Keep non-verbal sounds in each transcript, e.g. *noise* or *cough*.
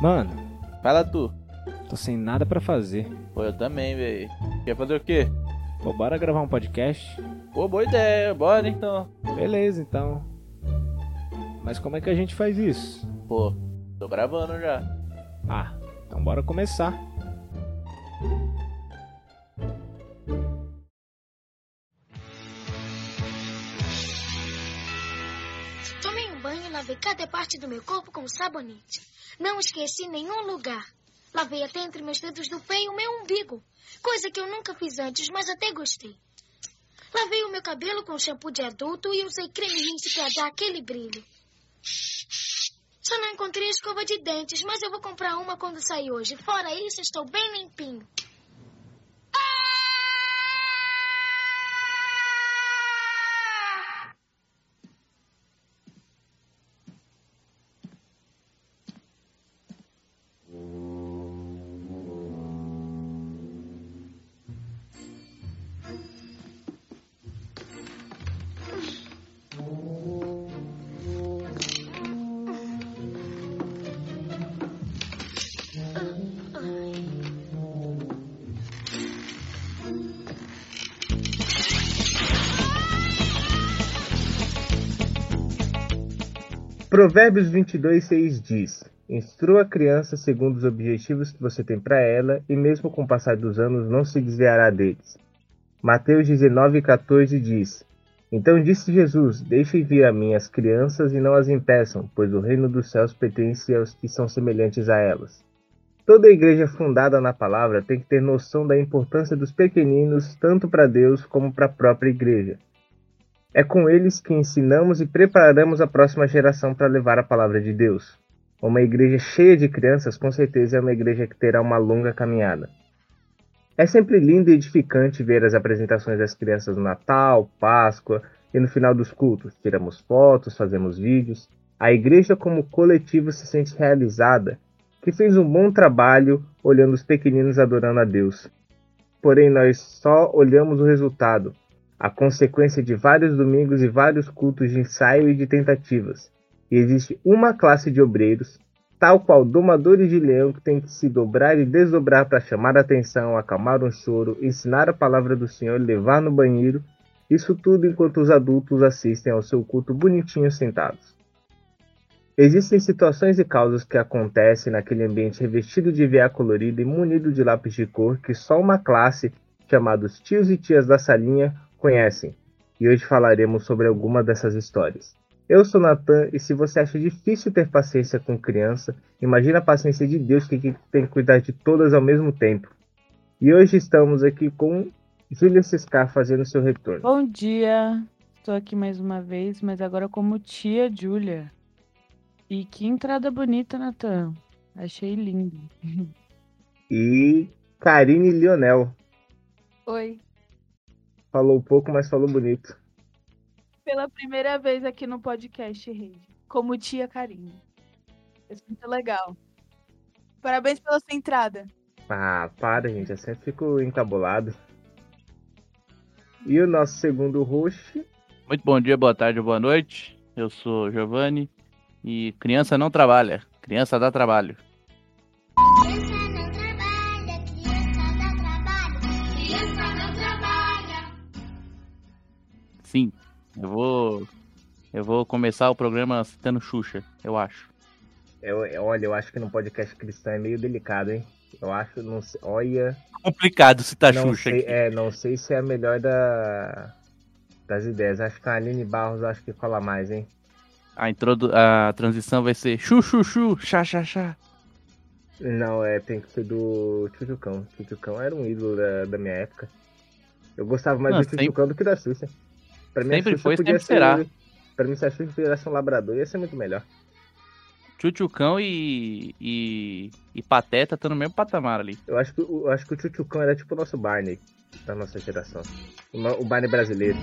Mano, Fala tu. tô sem nada pra fazer. Pô, eu também, velho. Quer fazer o quê? Pô, bora gravar um podcast? Pô, boa ideia. Bora então. Beleza, então. Mas como é que a gente faz isso? Pô, tô gravando já. Ah, então bora começar. Cada parte do meu corpo com sabonete. Não esqueci nenhum lugar. Lavei até entre meus dedos do pé e o meu umbigo. Coisa que eu nunca fiz antes, mas até gostei. Lavei o meu cabelo com shampoo de adulto e usei creme rinse para dar aquele brilho. Só não encontrei escova de dentes, mas eu vou comprar uma quando sair hoje. Fora isso, estou bem limpinho. Provérbios 22, 6 diz: Instrua a criança segundo os objetivos que você tem para ela, e mesmo com o passar dos anos não se desviará deles. Mateus 19, 14 diz: Então disse Jesus: Deixem vir a mim as crianças e não as impeçam, pois o reino dos céus pertence aos que são semelhantes a elas. Toda igreja fundada na palavra tem que ter noção da importância dos pequeninos, tanto para Deus como para a própria igreja. É com eles que ensinamos e preparamos a próxima geração para levar a palavra de Deus. Uma igreja cheia de crianças, com certeza, é uma igreja que terá uma longa caminhada. É sempre lindo e edificante ver as apresentações das crianças no Natal, Páscoa e no final dos cultos. Tiramos fotos, fazemos vídeos. A igreja, como coletivo, se sente realizada, que fez um bom trabalho olhando os pequeninos adorando a Deus. Porém, nós só olhamos o resultado, a consequência de vários domingos e vários cultos de ensaio e de tentativas. E existe uma classe de obreiros, tal qual domadores de leão que tem que se dobrar e desdobrar para chamar a atenção, acalmar um choro, ensinar a palavra do Senhor, levar no banheiro, isso tudo enquanto os adultos assistem ao seu culto bonitinho sentados. Existem situações e causas que acontecem naquele ambiente revestido de veia colorida e munido de lápis de cor que só uma classe, chamada os tios e tias da salinha, conhecem, e hoje falaremos sobre alguma dessas histórias. Eu sou Natan e se você acha difícil ter paciência com criança, imagina a paciência de Deus que tem que cuidar de todas ao mesmo tempo. E hoje estamos aqui com Júlia Ciscar fazendo seu retorno. Bom dia, estou aqui mais uma vez, mas agora como tia Júlia. E que entrada bonita, Natan. Achei lindo. E Karine Lionel. Oi. Falou pouco, mas falou bonito. Pela primeira vez aqui no podcast Rede, como tia Karine. É muito legal. Parabéns pela sua entrada. Ah, para, gente. Eu sempre fico encabulado. E o nosso segundo host, Muito bom dia, boa tarde, boa noite. Eu sou Giovanni e criança não trabalha, criança dá trabalho. Sim, eu vou eu vou começar o programa citando Xuxa, eu acho. eu, eu- olha, eu acho que no podcast cristão é meio delicado, hein? Eu acho, não sei, olha, Complicado citar não Xuxa sei, aqui. é, não sei se é a melhor da, das ideias. Acho que a Aline Barros acho que fala mais, hein? A, introdu a transição vai ser chu chu chu, chá chá chá. Não, é, tem que ser do Tchutchucão. Tchutchucão era um ídolo da, da minha época. Eu gostava mais Não, do Tchutchucão do que da Xuxa. Pra mim, Sempre foi, sempre ser. será. Pra mim, se a Xuxa fizesse um labrador, ia ser muito melhor. Tchutchucão e, e e Pateta estão no mesmo patamar ali. Eu acho que, o- eu acho que o Tchutchucão era tipo o nosso Barney da nossa geração. O, o Barney brasileiro.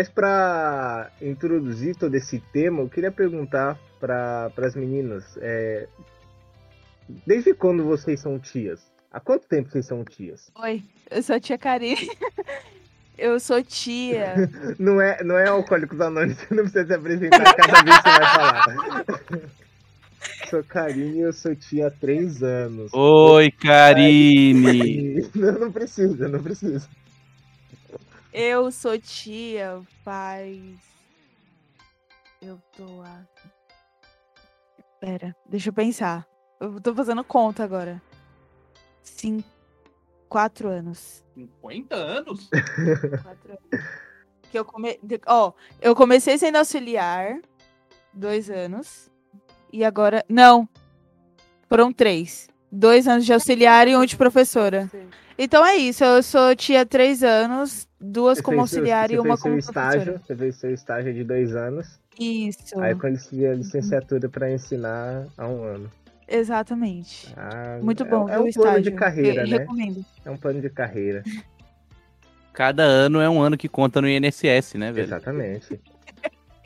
Mas para introduzir todo esse tema, eu queria perguntar para as meninas, é, desde quando vocês são tias? Há quanto tempo vocês são tias? Oi, eu sou a tia Karine. *laughs* Eu sou tia. *laughs* Não é, não é Alcoólicos Anônimos, você não precisa se apresentar cada vez que você vai falar. *laughs* sou Karine e eu sou tia há três anos. Oi, Karine! Não, não precisa, não precisa. Eu sou tia faz. Eu tô há. Pera, deixa eu pensar. Eu tô fazendo conta agora. Sim. Quatro anos. 50 anos? Quatro anos. Que eu come... Ó, eu comecei sendo auxiliar, dois anos. E agora. Não. Foram três. Dois anos de auxiliar e um de professora. Então é isso. Eu sou tia há três anos, duas Você como seu- auxiliar você e uma fez como seu estágio, professora. Você fez seu estágio de dois anos. Isso. Aí quando você a licenciatura para ensinar há um ano. Exatamente. Ah, Muito é- bom. É, viu, um o plano estágio. de carreira, Eu né? Recomendo. É um plano de carreira. *laughs* Cada ano é um ano que conta no INSS, né, velho? Exatamente.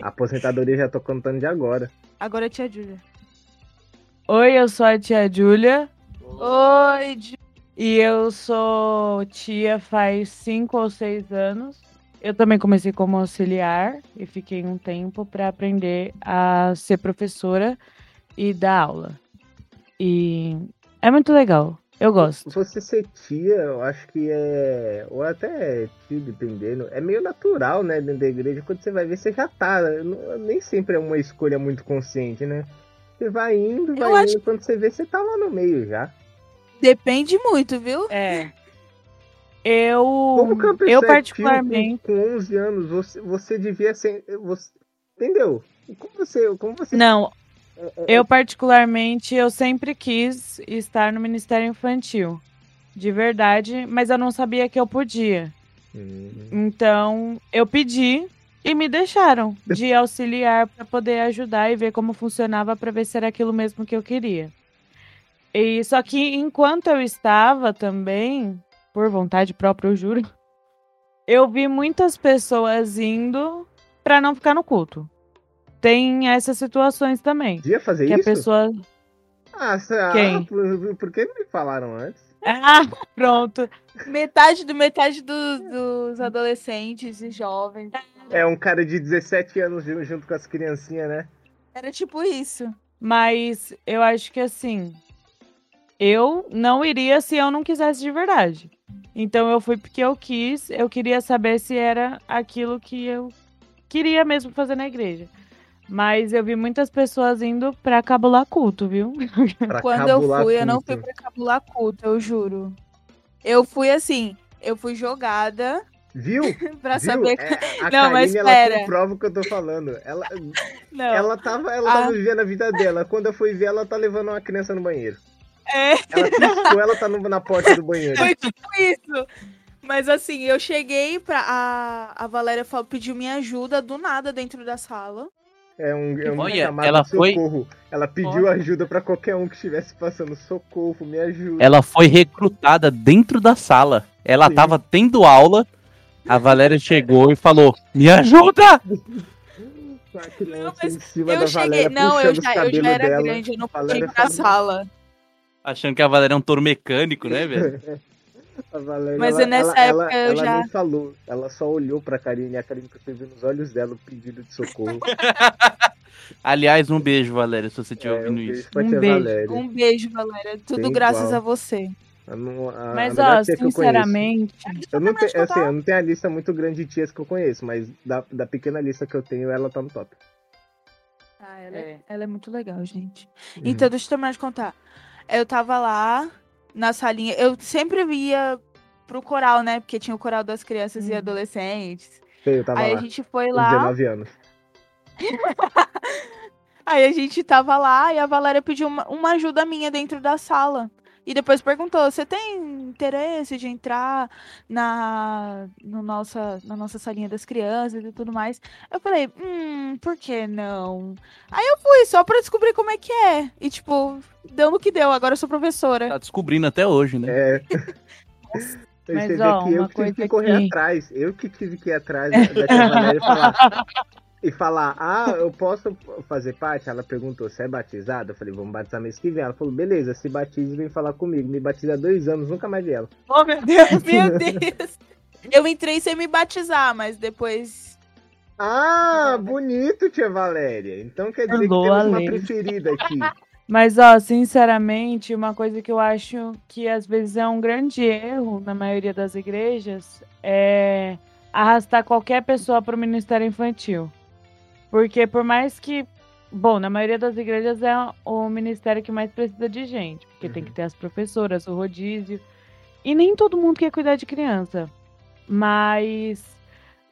A aposentadoria já tô contando de agora. Agora é tia Júlia. Oi, eu sou a tia Júlia Oi, Ju- e eu sou tia faz cinco ou seis anos. Eu também comecei como auxiliar e fiquei um tempo para aprender a ser professora e dar aula. E é muito legal. Eu gosto. Você ser tia, eu acho que é. Ou até tio, dependendo. É meio natural, né? Dentro da igreja. Quando você vai ver, você já tá. Não- Nem sempre é uma escolha muito consciente, né? Você vai indo, vai Eu acho- indo. Quando você vê, você tá lá no meio já. Depende muito, viu? É. Eu, Como pessoa eu é particularmente. Com, com 11 anos, você, você devia ser. Você, entendeu? Como você. Como você Não, é- é- Eu, particularmente, eu sempre quis estar no Ministério Infantil. De verdade, mas eu não sabia que eu podia. Hum. Então, eu pedi e me deixaram de *laughs* auxiliar para poder ajudar e ver como funcionava para ver se era aquilo mesmo que eu queria. E só que enquanto eu estava também, por vontade própria, eu juro, eu vi muitas pessoas indo para não ficar no culto. Tem essas situações também. Podia fazer Que a isso? pessoa Ah, sa- Quem? ah, por, por que não me falaram antes? *laughs* Ah, pronto. Metade do metade do- dos adolescentes e jovens. É um cara de 17 anos ju- junto com as criancinhas, né? Era tipo isso. Mas eu acho que assim, eu não iria se eu não quisesse de verdade. Então eu fui porque eu quis, eu queria saber se era aquilo que eu queria mesmo fazer na igreja. Mas eu vi muitas pessoas indo pra cabular culto, viu? *laughs* Pra Quando eu fui, eu não fui culto. pra cabular culto, eu juro. Eu fui assim, eu fui jogada Viu? *laughs* pra Viu? saber. É, a *laughs* Não, mas Karine, ela pera. comprova o que eu tô falando. Ela, Não. ela tava, ela Ah. tava vivendo a vida dela. Quando eu fui ver, ela tá levando uma criança no banheiro. É. Ela piscou, ela tá no- na porta do banheiro. Foi tipo isso. Mas assim, eu cheguei pra. A, a Valéria falou, pediu minha ajuda do nada dentro da sala. É um, é um Olha, chamado ela de foi- socorro. Ela pediu ajuda pra qualquer um que estivesse passando. Socorro, me ajuda. Ela foi recrutada dentro da sala. Ela Sim. tava tendo aula. A Valéria chegou e falou: Me ajuda! Não, mas eu cheguei. Valéria, Não, eu já, eu já era dela. grande, eu não podia ir pra falou- sala. Achando que a Valéria é um touro mecânico, né, velho? *laughs* A Valéria, Mas ela, nessa ela, época ela, eu ela já- nem falou. Ela só olhou pra Karine e a Karine percebeu nos olhos dela o pedido de socorro. *laughs* Aliás, um beijo, Valéria, se você estiver É, um ouvindo beijo isso. Um beijo. Valéria. Um beijo, Valéria. Tudo Bem graças igual. a você. A não- a- Mas, a ó, que eu sinceramente, Eu não, tenho, assim, eu não tenho a lista muito grande de tias que eu conheço, mas da, da pequena lista que eu tenho, ela tá no top. Ah, ela, É. é. ela é muito legal, gente. Uhum. Então, deixa eu terminar de contar. Eu tava lá na salinha. Eu sempre ia pro coral, né? Porque tinha o coral das crianças e Uhum. adolescentes. Sei, eu tava Aí lá, a gente foi lá. 19 anos. *laughs* Aí a gente tava lá e a Valéria pediu uma, uma ajuda minha dentro da sala. E depois perguntou: você tem interesse de entrar na, no nossa, na nossa salinha das crianças e tudo mais? Eu falei, hum, por que não? Aí eu fui só pra descobrir como é que é. E tipo, deu no que deu, agora eu sou professora. Tá descobrindo até hoje, né? É, *laughs* Você Mas, vê ó, que eu que tive que correr que- atrás. Eu que tive que ir atrás da, da tia Valéria e falar. E falar, ah, eu posso fazer parte? Ela perguntou, você é batizada? Eu falei, vamos batizar mês que vem. Ela falou, beleza, se batize e vem falar comigo. Me batiza há dois anos, nunca mais vi ela. Oh, meu Deus. *laughs* Meu Deus. Eu entrei sem me batizar, mas depois. Ah, bonito, tia Valéria. Então quer dizer que temos uma preferida aqui. Mas, ó, sinceramente, uma coisa que eu acho que às vezes é um grande erro na maioria das igrejas é arrastar qualquer pessoa para o ministério infantil. Porque por mais que. Bom, na maioria das igrejas é o ministério que mais precisa de gente. Porque tem que ter as professoras, o rodízio. E nem todo mundo quer cuidar de criança. Mas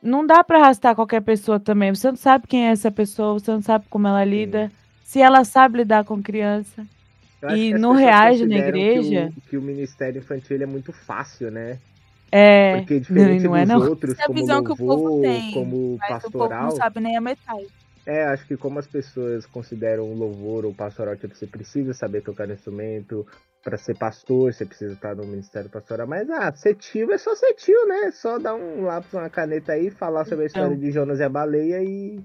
não dá para arrastar qualquer pessoa também. Você não sabe quem é essa pessoa, você não sabe como ela lida. Se ela sabe lidar com criança. E não reage na igreja? Que o, que o ministério infantil é muito fácil, né? É. Porque diferente não é dos não. outros, Essa é a como visão que o povo louvor, tem, como Mas o povo pastoral, não sabe nem a metade. É, acho que como as pessoas consideram o louvor ou pastoral, tipo, você precisa saber tocar instrumento, para ser pastor, você precisa estar no ministério pastoral, mas ah, ser tio é só ser tio, né? Só dar um lápis, uma caneta aí, falar sobre a história de Jonas e a baleia e,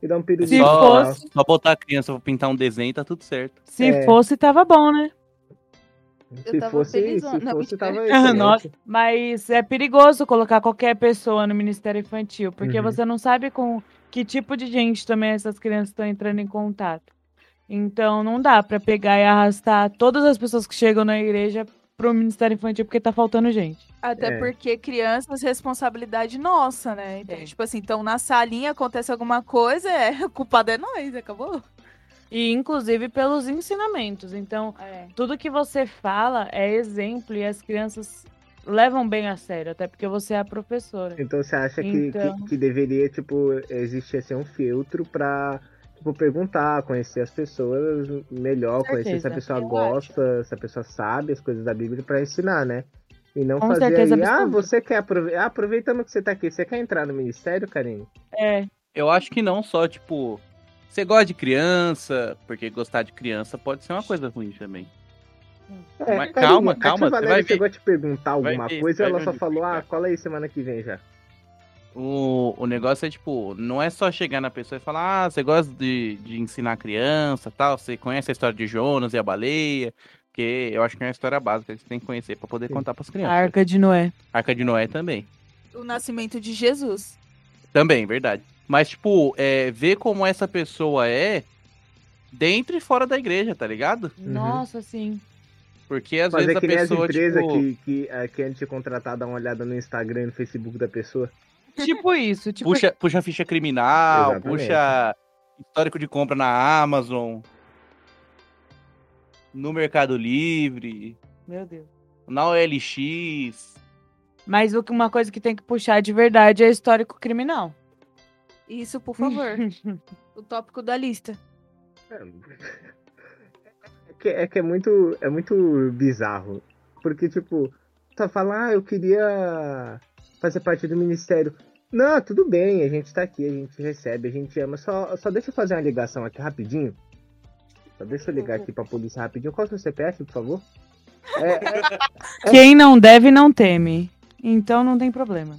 e dar um Se pirulito. Só, fosse- só botar a criança pra pintar um desenho tá tudo certo. Se É. fosse, tava bom, né? Se Eu tava fosse, se. Não, fosse, tava *laughs* excelente. Nossa, mas é perigoso colocar qualquer pessoa no Ministério Infantil, porque Uhum. você não sabe com que tipo de gente também essas crianças estão entrando em contato. Então não dá pra pegar e arrastar todas as pessoas que chegam na igreja pro Ministério Infantil porque tá faltando gente. Até É. porque crianças, responsabilidade nossa, né? Então, É. tipo assim, então na salinha acontece alguma coisa, é, o *laughs* culpado é nós, acabou. E inclusive pelos ensinamentos. Então, É. tudo que você fala é exemplo e as crianças levam bem a sério, até porque você é a professora. Então você acha que, Então. que, que deveria, tipo, existir assim, um filtro pra tipo, perguntar, conhecer as pessoas melhor, conhecer se a pessoa eu gosta, se a pessoa sabe as coisas da Bíblia pra ensinar, né? E não Com fazer aí, ah, você quer aproveitar, ah, aproveitando que você tá aqui, você quer entrar no ministério, Karine? É, Eu acho que não só, tipo, você gosta de criança, porque gostar de criança pode ser uma coisa ruim também. Mas calma, a tia calma, você Valéria vai ver. chegou a te perguntar alguma ver, coisa ela só falou, ah, cola aí semana que vem já. O, o negócio é, tipo, não é só chegar na pessoa e falar, ah, você gosta de, de ensinar criança tal, você conhece a história de Jonas e a baleia, porque eu acho que é uma história básica que você tem que conhecer pra poder Sim. contar pras a crianças. Arca de Noé. Arca de Noé também. O nascimento de Jesus. Também, verdade. Mas, tipo, é, ver como essa pessoa é dentro e fora da igreja, tá ligado? Nossa, sim. Porque às Fazer vezes a que nem as pessoa, empresas tipo... que, que, eh, que antes de contratar, dá uma olhada no Instagram e no Facebook da pessoa. Tipo isso, tipo puxa, puxa ficha criminal, Exatamente. puxa histórico de compra na Amazon, no Mercado Livre, Meu Deus. na OLX. Mas o que- uma coisa que tem que puxar de verdade é histórico criminal. Isso, por favor. *laughs* o tópico da lista. É, é que, é que é muito, é muito bizarro. Porque, tipo, tá falando, ah, eu queria fazer parte do ministério. Não, tudo bem, a gente tá aqui, a gente recebe, a gente ama. Só, só deixa eu fazer uma ligação aqui rapidinho. Só deixa eu ligar aqui pra polícia rapidinho. Qual é o seu CPF, por favor? É, Quem não deve, não teme. Então não tem problema.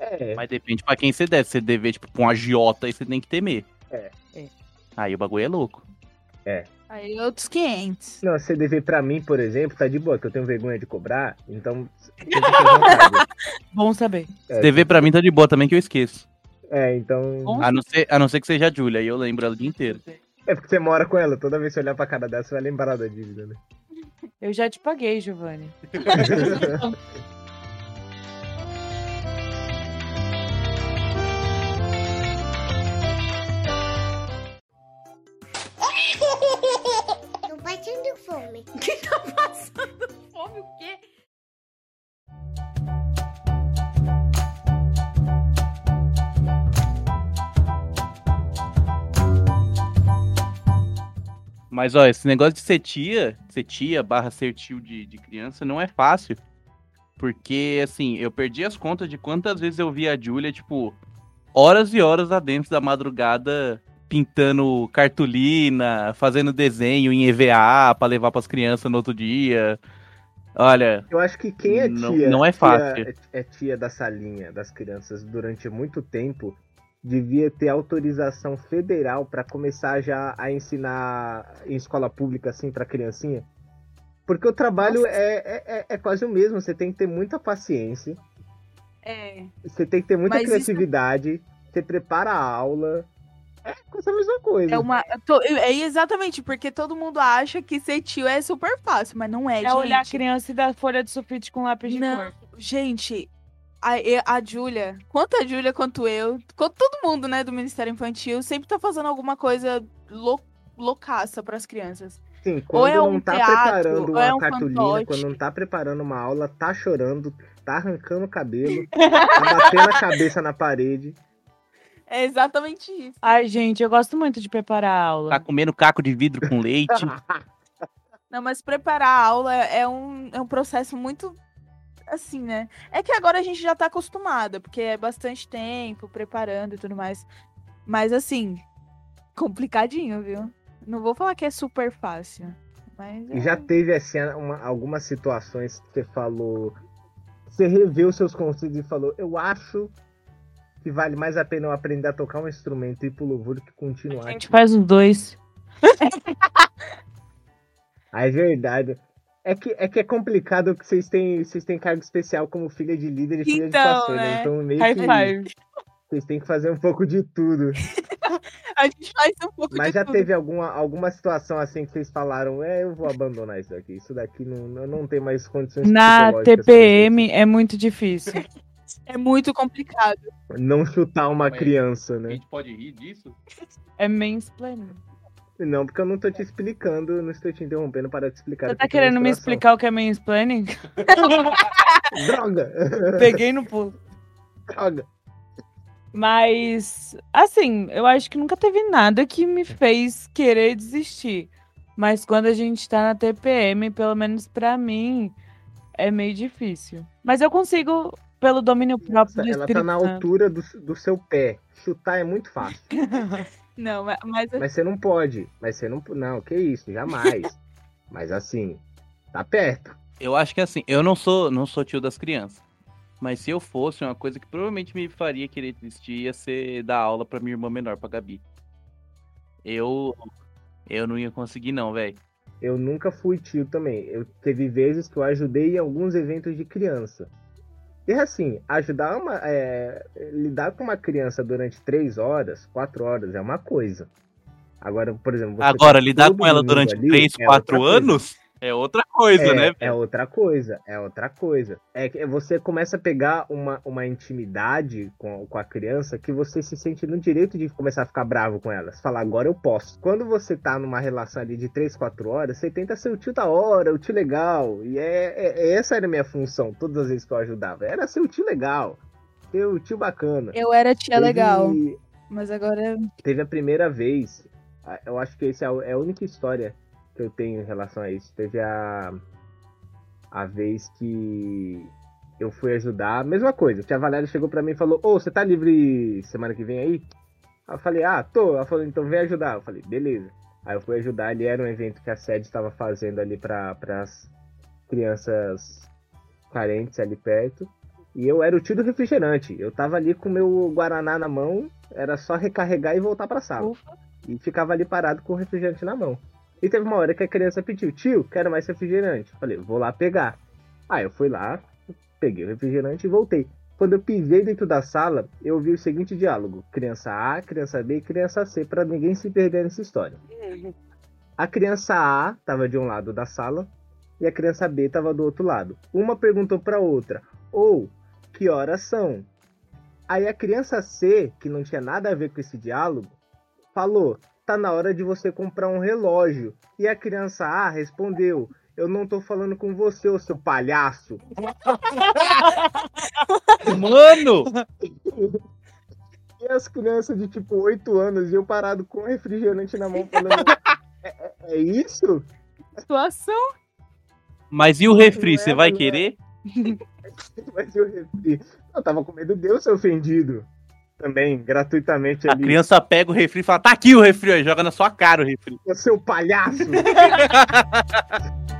É, Mas depende pra quem você deve. Se você dever, tipo, pra um agiota, aí você tem que temer. É. É. Aí o bagulho é louco. Aí outros 500. Não, se dever pra mim, por exemplo, tá de boa, que eu tenho vergonha de cobrar, então. *laughs* Bom saber. É, Se dever pra mim, tá de boa também, que eu esqueço. É, então. A não ser, a não ser que seja a Julia, aí eu lembro ela o dia inteiro. É porque você mora com ela, toda vez que você olhar pra cara dela, você vai lembrar da dívida, né? Eu já te paguei, Giovanni. *laughs* *laughs* *laughs* passando fome. Fome o quê? Mas, ó, esse negócio de ser tia, ser tia barra ser tio de, de criança não é fácil. Porque, assim, eu perdi as contas de quantas vezes eu vi a Julia, tipo, horas e horas lá dentro da madrugada pintando cartolina, fazendo desenho em EVA pra levar pras crianças no outro dia. Olha, Eu acho que quem é Não- tia, não é tia- fácil. é tia da salinha das crianças durante muito tempo, devia ter autorização federal para começar já a ensinar em escola pública assim para criancinha. Porque o trabalho é, é, é- é quase o mesmo, você tem que ter muita paciência, É. você tem que ter muita Mas isso- criatividade, você prepara a aula. É quase a mesma coisa. É uma. to- É exatamente, porque todo mundo acha que ser tio é super fácil, mas não é, É gente. olhar a criança e dar folha de sulfite com lápis de Não, cor. gente, a, e- a Júlia, quanto a Júlia quanto eu, quanto todo mundo, né, do Ministério Infantil, sempre tá fazendo alguma coisa lou, loucaça pras crianças. Sim, Ou quando é não um tá teatro, preparando uma é um cartolina, fantoche. quando não tá preparando uma aula, tá chorando, tá arrancando o cabelo, *laughs* tá batendo a cabeça na parede. É exatamente isso. Ai, gente, eu gosto muito de preparar a aula. tá comendo caco de vidro com leite. *laughs* Não, mas preparar a aula é um, é um processo muito assim, né? É que agora a gente já tá acostumada, porque é bastante tempo preparando e tudo mais. Mas assim, complicadinho, viu? Não vou falar que é super fácil. Mas E é- já teve assim uma- algumas situações que você falou, você reveu seus conceitos e falou, eu acho que vale mais a pena eu aprender a tocar um instrumento e ir pro louvor que continuar. A gente faz os dois. *laughs* Ah, é verdade. É que, é que é complicado que vocês têm, vocês têm cargo especial como filha de líder e filha de Então, pastor, né? né? Então meio High que five. vocês têm que fazer um pouco de tudo. *laughs* a gente faz um pouco Mas de já tudo. teve alguma, alguma situação assim que vocês falaram, é, eu vou abandonar isso daqui. Isso daqui não, não tem mais condições Na TPM é muito difícil. É muito complicado. Não chutar uma Mas- criança, A né? gente pode rir disso? É mansplaining. Não, porque eu não tô te explicando, não estou te interrompendo para te explicar. Você tá é querendo me explicar o que é mansplaining? *laughs* Droga! Peguei no pulo. Droga! Mas, assim, eu acho que nunca teve nada que me fez querer desistir. Mas quando a gente tá na TPM, pelo menos pra mim, é meio difícil. Mas eu consigo, pelo domínio próprio do Ela tá Espírito na altura do, do seu pé. Chutar é muito fácil. *laughs* Não, ma- mas Mas você não pode. Mas você não. Não, que isso, jamais. *laughs* Mas assim, tá perto. Eu acho que assim, eu não sou, não sou tio das crianças. Mas se eu fosse, uma coisa que provavelmente me faria querer desistir ia ser dar aula pra minha irmã menor, pra Gabi. Eu. Eu não ia conseguir, não, velho. Eu nunca fui tio também. Eu teve vezes que eu ajudei em alguns eventos de criança. E assim, ajudar uma. é, lidar com uma criança durante três horas, quatro horas é uma coisa. Agora, por exemplo, você Agora, tá lidar com ela durante ali 3, é 4 outra coisa. anos é outra coisa, é, né? É outra coisa, é outra coisa. É que você começa a pegar uma, uma intimidade com, com a criança que você se sente no direito de começar a ficar bravo com ela. Você fala, agora eu posso. Quando você tá numa relação ali de 3, 4 horas, você tenta ser o tio da hora, o tio legal. E é, é- é- essa era a minha função, todas as vezes que eu ajudava. Era ser o tio legal, ser o tio bacana. eu era tia Teve- legal. Mas agora. Teve a primeira vez, eu acho que essa é é a única história que eu tenho em relação a isso. Teve a, a vez que eu fui ajudar, mesma coisa. Tia Valéria chegou pra mim e falou: Ô, você tá livre semana que vem aí? Aí eu falei: Ah, tô. Ela falou: Então vem ajudar. Eu falei: Beleza. Aí eu fui ajudar. Ali era um evento que a sede estava fazendo ali para as crianças carentes ali perto. E eu era o tio do refrigerante. Eu tava ali com o meu Guaraná na mão, era só recarregar e voltar pra sala. Ufa. E ficava ali parado com o refrigerante na mão. E teve uma hora que a criança pediu, tio, quero mais refrigerante. Falei, vou lá pegar. Aí eu fui lá, peguei o refrigerante e voltei. Quando eu pisei dentro da sala, eu ouvi o seguinte diálogo: criança A, criança B e criança C, pra ninguém se perder nessa história. A criança A estava de um lado da sala e a criança B estava do outro lado. Uma perguntou para outra: "Ou que horas são?" Aí a criança C, que não tinha nada a ver com esse diálogo, falou: "Tá na hora de você comprar um relógio." E a criança A respondeu: "Eu não tô falando com você, ô seu palhaço." *laughs* Mano! E as crianças de tipo 8 anos e eu parado com o refrigerante na mão falando: "É, é- é isso?" Situação. Mas e o refri, Não é, você vai é. querer? *laughs* Mas eu refri. Eu tava com medo de eu ser ofendido. Também, gratuitamente A ali. criança pega o refri e fala: tá aqui o refri, aí joga na sua cara o refri. Ô, seu palhaço! *laughs*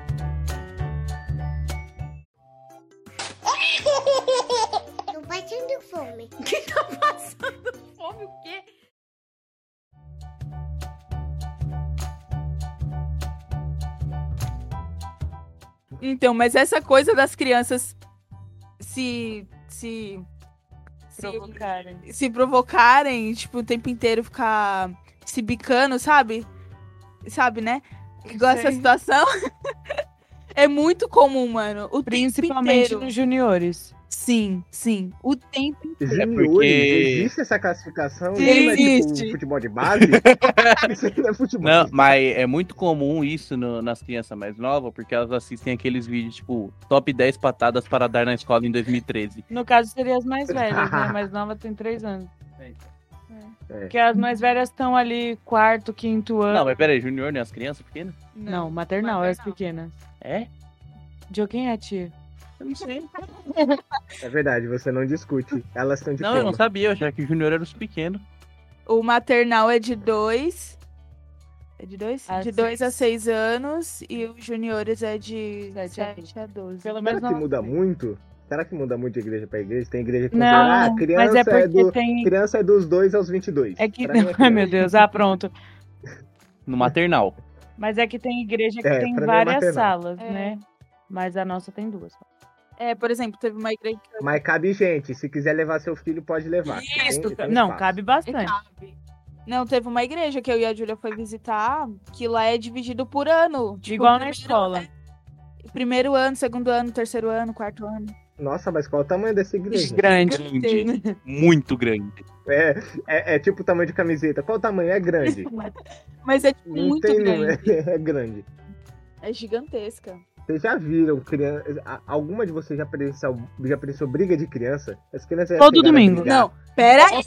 Tô passando fome. *laughs* Fome o quê? Então, mas essa coisa das crianças se. se. Se, Provocarem. se provocarem, tipo, o tempo inteiro ficar se bicando, sabe? Sabe, né? Igual essa situação. *laughs* é muito comum, mano. O Principalmente tempo inteiro. nos juniores. Sim, sim. O tempo inteiro. Juniores, porque- existe essa classificação? Sim, não é existe. tipo futebol de base? *laughs* Isso aí não é futebol. Não, mas é muito comum isso no- nas crianças mais novas, porque elas assistem aqueles vídeos, tipo, top 10 patadas para dar na escola em 2013. No caso, seria as mais velhas, né? A *laughs* mais nova tem três anos. É. Porque as mais velhas estão ali quarto, quinto ano. Não, mas peraí, Junior não é as crianças pequenas? Não, maternal, é as maternal. pequenas. É? De quem é a tia? Eu não sei. É verdade, você não discute. Elas estão de Não, eu não sabia, eu achava que Junior era os pequenos. O maternal é de dois. É de dois? A de dois a seis. anos. E os juniores é de Sete a sete a doze. Pelo Será menos que não. muda muito? Será que muda muito de igreja pra igreja? Tem igreja que Não, considera, ah, mas criança é porque do, tem. criança é dos 2 aos 22. É que. É *laughs* Ai, meu Deus, ah, pronto. No maternal. Mas é que tem igreja que É, tem é várias maternal. salas, É. né? Mas a nossa tem duas. É, por exemplo, teve uma igreja que Mas cabe gente. Se quiser levar seu filho, pode levar. Isso, Tem- tem não, espaço. cabe bastante. cabe. Não, teve uma igreja que eu e a Júlia foi visitar, que lá é dividido por ano. Tipo, Igual na escola. Primeiro ano, segundo ano, terceiro ano, quarto ano. Nossa, mas qual o tamanho dessa igreja? Grande. Grande. Muito grande. É, é, é tipo o tamanho de camiseta. Qual o tamanho? É grande. *laughs* Mas é tipo, muito grande. *laughs* É grande. É gigantesca. Vocês já viram criança. Alguma de vocês já presenciou, já presenciou briga de criança? As crianças Todo domingo. Não, pera aí.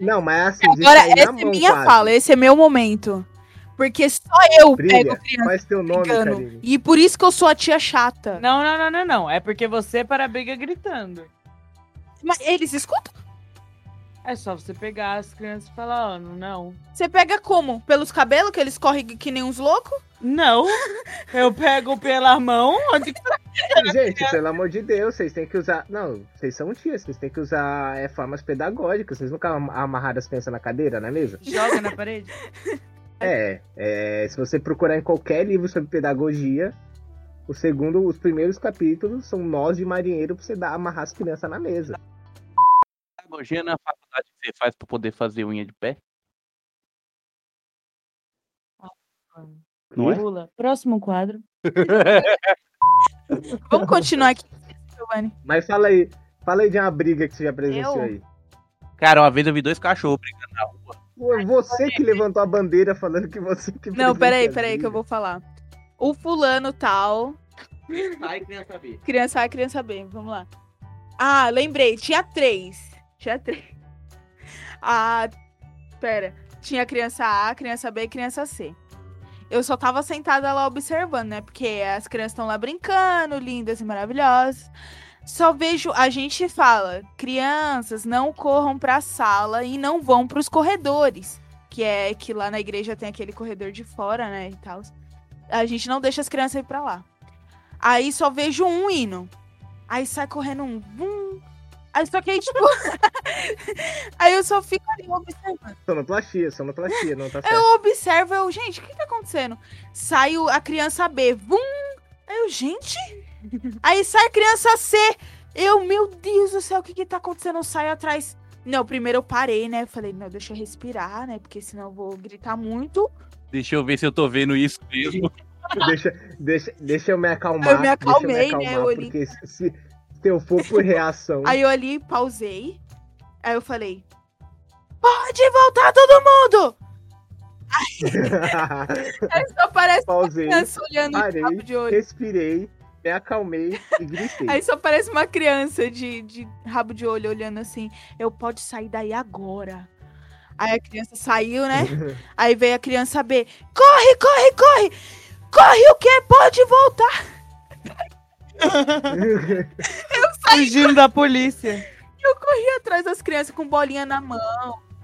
Não, mas assim, de Agora, essa é minha quase. fala, esse é meu momento. Porque só eu Briga? pego criança é teu nome, brigando. Karine? E por isso que eu sou a tia chata. Não, não, não, não, não. É porque você para a briga gritando. Mas eles escutam? É só você pegar as crianças e falar, ó, não. Você pega como? Pelos cabelos, que eles correm que nem uns loucos? Não. Eu pego pela mão. Onde que *laughs* Gente, pelo amor de Deus, vocês têm que usar. Não, vocês são tias, vocês têm que usar é, formas pedagógicas. Vocês nunca am- amarraram as crianças na cadeira, na mesa? joga na parede? *laughs* É, é, se você procurar em qualquer livro sobre pedagogia, o segundo, os primeiros capítulos são nós de marinheiro pra você dar, amarrar as crianças na mesa. Pedagogia na faculdade que você faz pra poder fazer unha de pé? Não é? Pula. Próximo quadro. *laughs* Vamos continuar aqui, Giovanni. Mas fala aí, fala aí de uma briga que você já presenciou Eu? aí. Cara, uma vez eu vi dois cachorros brigando na rua. Foi você que levantou a bandeira falando que você que Não, peraí, peraí que eu vou falar. O fulano tal. Ai, criança B. Criança A, criança B. Vamos lá. Ah, lembrei. Tinha três. Tinha três. Ah, pera. Tinha criança A, criança B e criança C. Eu só tava sentada lá observando, né? Porque as crianças estão lá brincando, lindas e maravilhosas. Só vejo, a gente fala, crianças não corram pra sala e não vão pros corredores. Que é que lá na igreja tem aquele corredor de fora, né? E tal. A gente não deixa as crianças ir pra lá. Aí só vejo um hino. Aí sai correndo um. Bum. Aí só que aí, tipo. *laughs* aí eu só fico ali observando. Sonoplastia, sonoplastia, não tá certo. Eu observo, eu, gente, o que tá acontecendo? Sai o- a criança B, vum! Aí eu, gente. Aí sai a criança C. Eu, meu Deus do céu, o que que tá acontecendo? Eu saio atrás. Não, primeiro eu parei, né? Falei, não, deixa eu respirar, né? Porque senão eu vou gritar muito. Deixa eu ver se eu tô vendo isso mesmo. Deixa, deixa, deixa eu me acalmar. Eu me acalmei, deixa eu me né, acalmar, olhei. Porque se, se eu for por reação. Aí eu ali pausei. Aí eu falei: Pode voltar todo mundo! *laughs* Aí só parece uma Pausei, criança olhando de parei, rabo de olho. respirei, me acalmei e gritei. Aí só parece uma criança de, de rabo de olho olhando assim. Eu pode sair daí agora. Aí a criança saiu, né? *laughs* Aí veio a criança B. Corre, corre, corre! Corre o quê? Pode voltar! Fugindo da polícia. Eu corri atrás das crianças com bolinha na mão.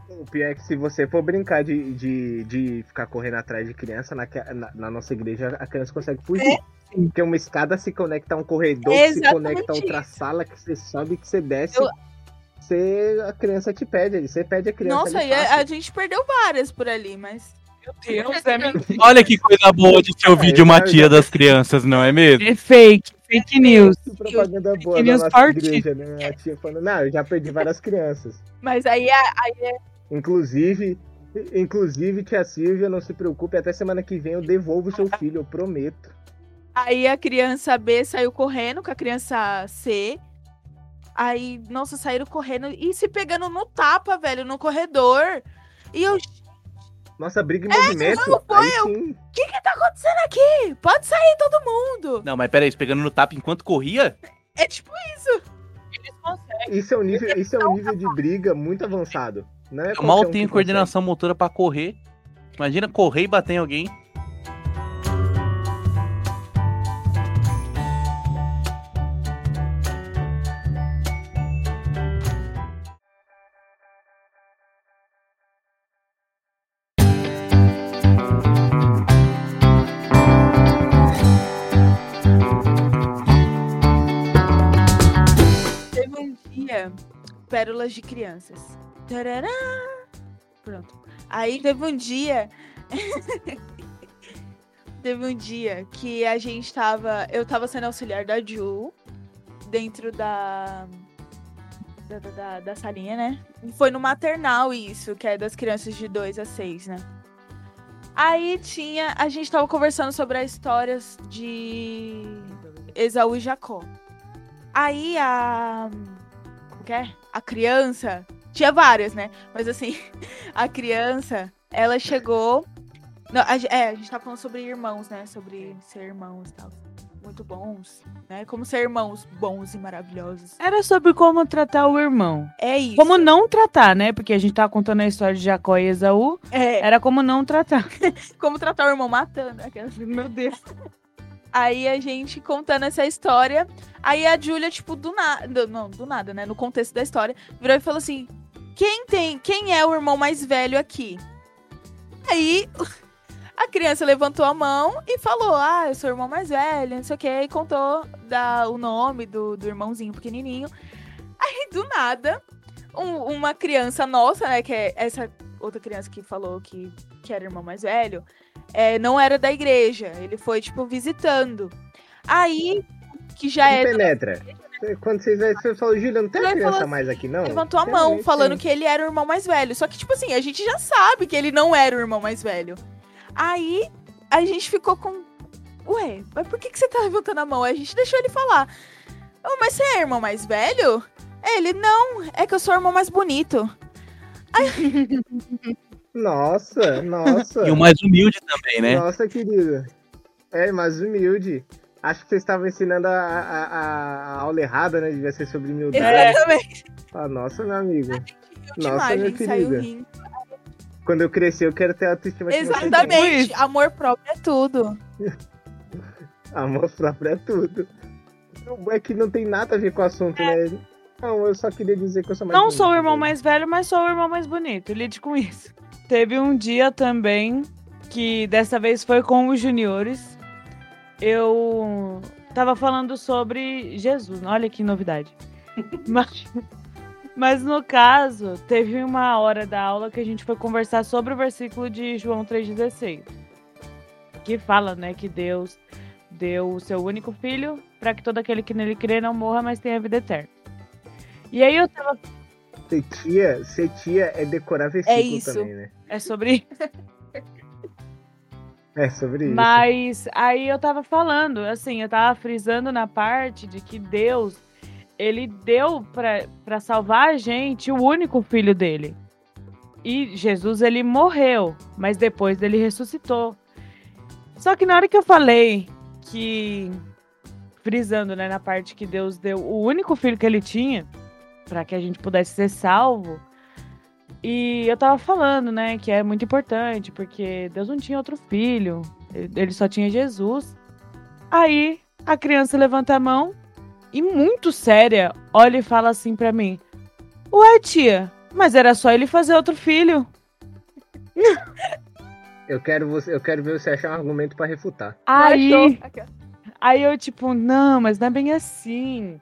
O pior é que se você for brincar de, de, de ficar correndo atrás de criança, na, na, na nossa igreja a criança consegue fugir. assim. Porque uma escada se conecta a um corredor, que se conecta a outra isso. sala, que você sobe, que você desce. Eu- Você, a criança te pede, você pede a criança. Nossa, e a, a gente perdeu várias por ali, mas. Meu Deus, é mentira. Olha que coisa boa de ser o É, vídeo eu uma já- tia das crianças, não é mesmo? É fake, fake news. Que propaganda boa da news party. igreja, né? A tia falando, não, eu já perdi várias crianças. Mas aí a, aí Inclusive, inclusive, tia Silvia, não se preocupe, até semana que vem eu devolvo seu filho, eu prometo. Aí a criança B saiu correndo com a criança C. Aí, nossa, saíram correndo e se pegando no tapa, velho, no corredor. E eu, Nossa, briga em movimento. É, não foi, Aí sim. que que tá acontecendo aqui? Pode sair todo mundo. Não, mas peraí, pegando no tapa enquanto corria? É tipo isso. Eles conseguem. Isso é um nível, isso é um nível de briga muito avançado. Não é Eu mal um tenho consegue. coordenação motora pra correr. Imagina correr e bater em alguém. Pérolas de crianças. Tarará. Pronto. Aí teve um dia. *laughs* teve um dia que a gente tava. Eu tava sendo auxiliar da Ju dentro da. Da, da, da- salinha, né? Foi no maternal isso, que é das crianças de 2 a 6, né? Aí tinha. A gente tava conversando sobre as histórias de Esaú e Jacó. Aí a. Como que é? A criança. Tinha várias, né? Mas assim, *laughs* a criança, ela chegou. Não, a, é, a gente tá falando sobre irmãos, né? Sobre ser irmãos e tal. Muito bons, né? Como ser irmãos bons e maravilhosos. Era sobre como tratar o irmão. É isso. Como não tratar, né? Porque a gente tava contando a história de Jacó e Esaú. É, Era como não tratar. *laughs* como tratar o irmão matando. Aquelas... Meu Deus. Aí a gente contando essa história. Aí a Júlia, tipo, do nada. Não, do nada, né? No contexto da história, virou e falou assim: Quem tem. Quem é o irmão mais velho aqui? Aí *laughs* a criança levantou a mão e falou: Ah, eu sou o irmão mais velho, não sei o que, e contou da, o nome do, do irmãozinho pequenininho. Aí, do nada, um- uma criança nossa, né? Que é essa outra criança que falou que, que era irmão mais velho é, não era da igreja. Ele foi, tipo, visitando. Aí, que já é. penetra. Quando vocês você falou, Júlia, não tem Ele criança falou mais aqui, não? Levantou a mão, falando que ele era o irmão mais velho. Só que, tipo assim, a gente já sabe que ele não era o irmão mais velho. Aí, a gente ficou com. Ué, mas por que, que você tá *laughs* levantando a mão? Aí a gente deixou ele falar. "Oh, mas você é irmão mais velho? Ele, não, é que eu sou o irmão mais bonito. *laughs* Nossa, nossa. E o mais humilde também, né? Nossa, querida. É, mas humilde. Acho que vocês estavam ensinando a, a, a- aula errada, né? Devia ser sobre humildade. Exatamente. Ah, nossa, meu amigo. Nossa, minha querida. Quando eu crescer, eu quero ter a autoestima que. Exatamente. Amor próprio é tudo. *laughs* Amor próprio é tudo. É que não tem nada a ver com o assunto, né? Não, eu só queria dizer que eu sou mais Não bonito, sou o irmão mais velho, mas sou o irmão mais bonito. Lide com isso. Teve um dia também que dessa vez foi com os juniores. Eu tava falando sobre Jesus. Olha que novidade. *laughs* mas, mas no caso, teve uma hora da aula que a gente foi conversar sobre o versículo de João 3,16. Que fala, né, que Deus deu o seu único filho para que todo aquele que nele crê não morra, mas tenha vida eterna. E aí eu tava Ser tia, ser tia é decorar versículo isso. também, né? É sobre. *laughs* É sobre isso. Mas aí eu tava falando, assim, eu tava frisando na parte de que Deus, ele deu pra, pra salvar a gente o único filho dele. E Jesus, ele morreu, mas depois ele ressuscitou. Só que na hora que eu falei que. Frisando, né, na parte que Deus deu o único filho que ele tinha, para que a gente pudesse ser salvo. E eu tava falando, né, que é muito importante, porque Deus não tinha outro filho, ele só tinha Jesus. Aí a criança levanta a mão e, muito séria, olha e fala assim pra mim: Ué, tia, mas era só ele fazer outro filho. *laughs* Eu quero, você, eu quero ver você achar um argumento pra refutar. Aí? Aí eu, tipo, não, mas não é bem assim.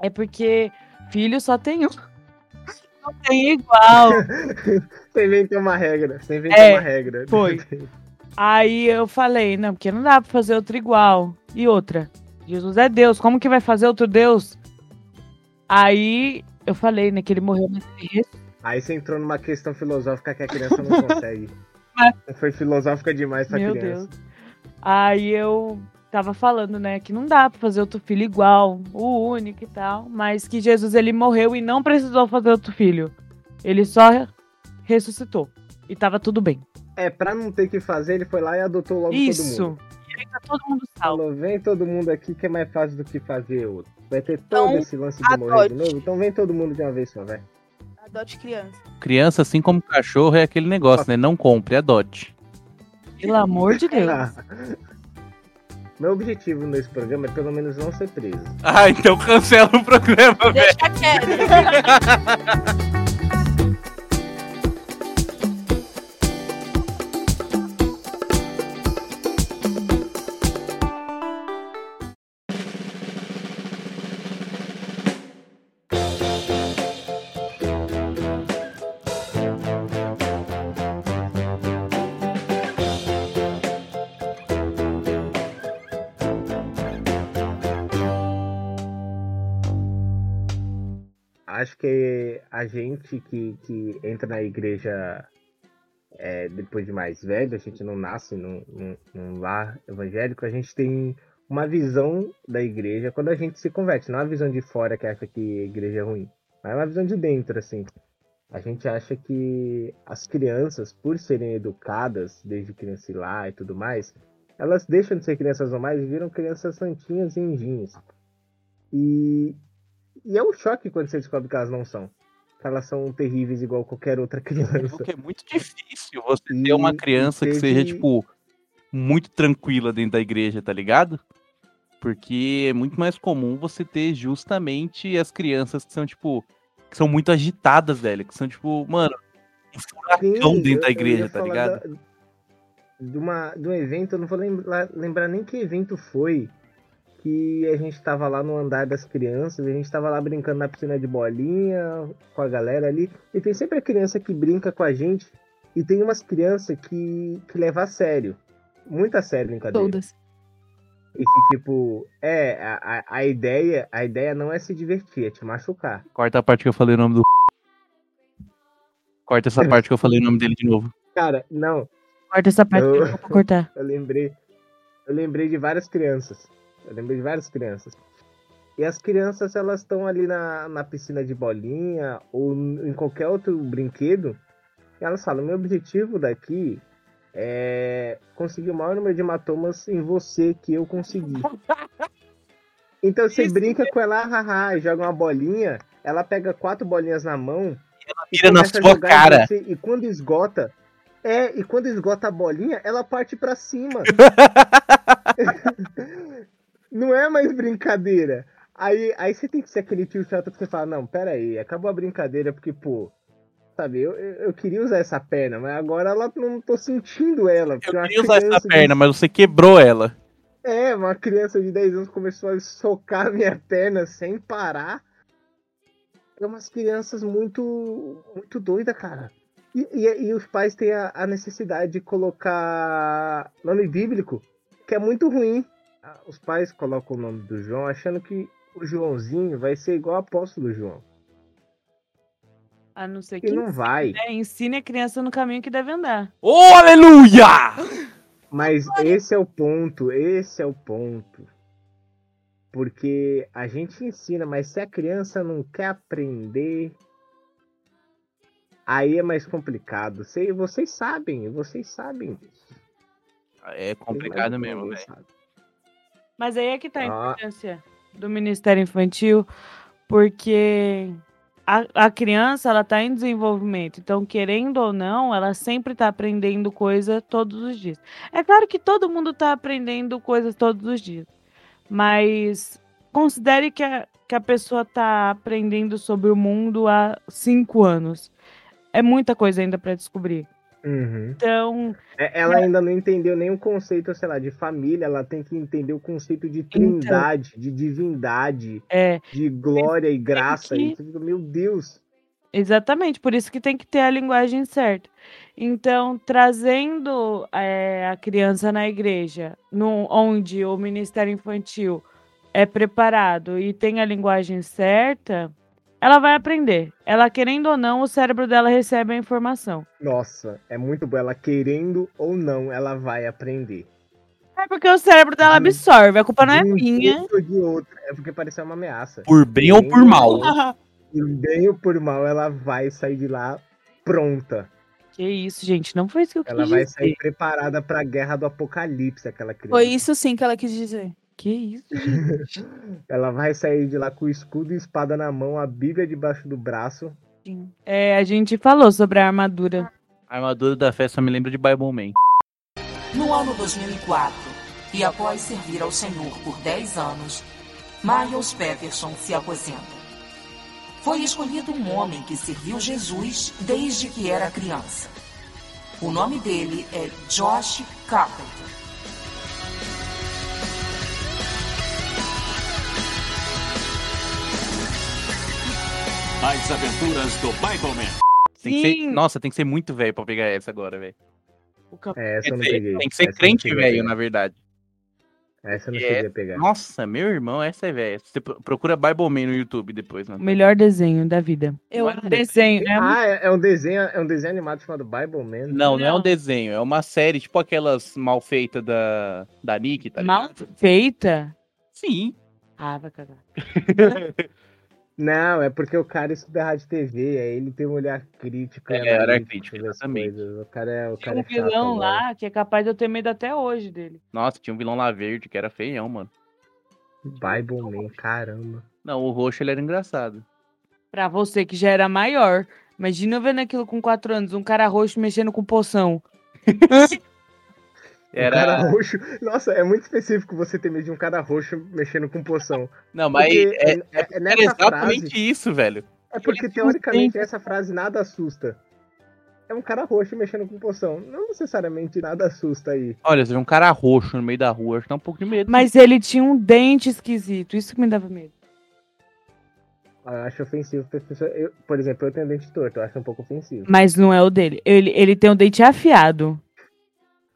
É porque filho só tem um. Não tem igual. *laughs* Você inventou uma regra. Você inventou É, uma regra. foi. Aí eu falei, não, porque não dá pra fazer outro igual. E outra, Jesus é Deus, como que vai fazer outro Deus? Aí eu falei, né, que ele morreu, mas ele res- Aí você entrou numa questão filosófica que a criança não *laughs* consegue. Foi filosófica demais pra Meu criança. Deus. Aí eu tava falando, né, que não dá pra fazer outro filho igual, o único e tal, mas que Jesus ele morreu e não precisou fazer outro filho. Ele só ressuscitou e tava tudo bem. É, pra não ter que fazer, ele foi lá e adotou logo todo Isso. mundo. E aí tá todo mundo salvo. Falou, vem todo mundo aqui que é mais fácil do que fazer outro. Vai ter Então, todo esse lance de morrer de adote. novo, então vem todo mundo de uma vez só, vai. Adote criança. Criança, assim como cachorro, é aquele negócio, né? Não compre, adote. Pelo amor de *laughs* Deus. Meu objetivo nesse programa é pelo menos não ser preso. Ah, então cancela o programa, velho. Deixa quieto. *laughs* Acho que a gente que, que entra na igreja é, depois de mais velho, a gente não nasce num, num, num lar evangélico, a gente tem uma visão da igreja quando a gente se converte, não é uma visão de fora que acha que a igreja é ruim, mas é uma visão de dentro, assim. A gente acha que as crianças, por serem educadas desde criança lá e tudo mais, elas deixam de ser crianças normais e viram crianças santinhas e anjinhos. E, e é um choque quando você descobre que elas não são. Que elas são terríveis igual qualquer outra criança. Porque é muito difícil você E- ter uma criança e que teve- seja, tipo, muito tranquila dentro da igreja, tá ligado? Porque é muito mais comum você ter justamente as crianças que são, tipo, que são muito agitadas, velho. Que são, tipo, mano, um furacão Sim, dentro da igreja, tá ligado? da- de, uma, de um evento, eu não vou lembrar, lembrar nem que evento foi, que a gente tava lá no andar das crianças, a gente tava lá brincando na piscina de bolinha, com a galera ali, e tem sempre a criança que brinca com a gente, e tem umas crianças que, que levam a sério, muito a sério a brincadeira. Todas. E que, tipo, é, a, a, a ideia, a ideia não é se divertir, é te machucar. Corta a parte que eu falei o nome do. Corta essa *laughs* parte que eu falei o nome dele de novo. Cara, não, Corta essa parte Eu- que eu vou cortar. *laughs* eu lembrei. Eu lembrei de várias crianças. Eu lembrei de várias crianças. E as crianças, elas estão ali na, na piscina de bolinha ou em qualquer outro brinquedo. E elas falam: meu objetivo daqui é conseguir o maior número de hematomas em você que eu consegui. *laughs* Então você Isso brinca com ela, haha, e joga uma bolinha. Ela pega quatro bolinhas na mão e Vira na sua cara. você, e quando esgota, é, e quando esgota a bolinha, ela parte pra cima. *laughs* não é mais brincadeira. Aí, aí você tem que ser aquele tio chato que você fala, não, pera aí, acabou a brincadeira, porque, pô, sabe, eu, eu queria usar essa perna, mas agora ela não tô sentindo ela. Eu queria usar essa de- perna, mas você quebrou ela. é, uma criança de 10 anos começou a socar minha perna sem parar. É umas crianças muito muito doidas, cara. E, e- e os pais têm a, a necessidade de colocar nome bíblico, que é muito ruim. Ah, Os pais colocam o nome do João achando que o Joãozinho vai ser igual ao apóstolo João. A não ser E que não vai. né, ensine a criança no caminho que deve andar. Ô, aleluia! *laughs* Mas esse é o ponto, esse é o ponto. Porque a gente ensina, mas se a criança não quer aprender, aí é mais complicado. Cê- Vocês sabem, vocês sabem disso. É complicado que mesmo, velho. Mas aí é que tá a Ah. importância do Ministério Infantil, porque a, a criança, ela tá em desenvolvimento. Então, querendo ou não, ela sempre tá aprendendo coisa todos os dias. É claro que todo mundo tá aprendendo coisas todos os dias. Mas considere que a, que a pessoa tá aprendendo sobre o mundo há cinco anos. É muita coisa ainda para descobrir. Uhum. Então, É, Ela ainda não entendeu nem o conceito, sei lá, de família. Ela tem que entender o conceito de trindade, de divindade, é de glória e graça. que- E meu Deus. exatamente, por isso que tem que ter a linguagem certa. Então, trazendo eh, a criança na igreja, no, onde o Ministério Infantil é preparado e tem a linguagem certa, ela vai aprender. Ela, querendo ou não, o cérebro dela recebe a informação. Nossa, é muito bom. Ela querendo ou não, ela vai aprender. É porque o cérebro dela De absorve, a culpa não é um minha. de outro. É porque pareceu uma ameaça. Por bem ou por mal. Por bem ou por mal, ela vai sair de lá pronta. Que isso, gente, não foi isso que eu quis Ela vai dizer. sair preparada pra guerra do apocalipse, aquela criança. Foi isso sim que ela quis dizer. Que isso, gente. *laughs* Ela vai sair de lá com o escudo e espada na mão, a Bíblia debaixo do braço. É, a gente falou sobre a armadura. A armadura da festa me lembra de Bible Man. No ano 2004, e após servir ao Senhor por 10 anos, Miles Peterson se aposenta. Foi escolhido um homem que serviu Jesus desde que era criança. O nome dele é Josh Carpenter. As aventuras do Bible Man. Tem que ser- Sim. nossa, tem que ser muito velho pra pegar essa agora, velho. Cap- É, essa eu não peguei. Tem que ser Essa não crente velho, na verdade. Essa eu não É. cheguei a pegar. Nossa, meu irmão, essa é velha. Você pro- procura Bible Man no YouTube depois, O mano. melhor desenho da vida. Eu Não é um Desenho, é Ah, é, é um desenho, é um desenho animado chamado Bible Man. Não, não é um Não. desenho, é uma série, tipo aquelas mal feitas da, da Nick, tá mal ligado? feita. Sim. Ah, vai cagar. *laughs* Não, é porque o cara estuda rádio e TV, aí ele tem um olhar crítico. É, olhar analítico crítico, exatamente. coisas. O cara é, o Tem cara um é chato vilão lá que é capaz de eu ter medo até hoje dele. Nossa, tinha um vilão lá verde que era feião, mano. Bible Man, caramba. Não, o roxo ele era engraçado. Pra você que já era maior. Imagina eu vendo aquilo com 4 anos, um cara roxo mexendo com poção. *laughs* Um Era. cara roxo. Nossa, é muito específico você ter medo de um cara roxo mexendo com poção. Não, mas é, é, é- é exatamente frase. isso, velho. É porque teoricamente essa frase nada assusta. É um cara roxo mexendo com poção. Não necessariamente nada assusta aí. Olha, você vê um cara roxo no meio da rua, acho que dá um pouco de medo. Mas ele tinha um dente esquisito, isso que me dava medo. Eu acho ofensivo. Eu, por exemplo, eu tenho dente torto, eu acho um pouco ofensivo. Mas não é o dele. Ele, ele tem um dente afiado.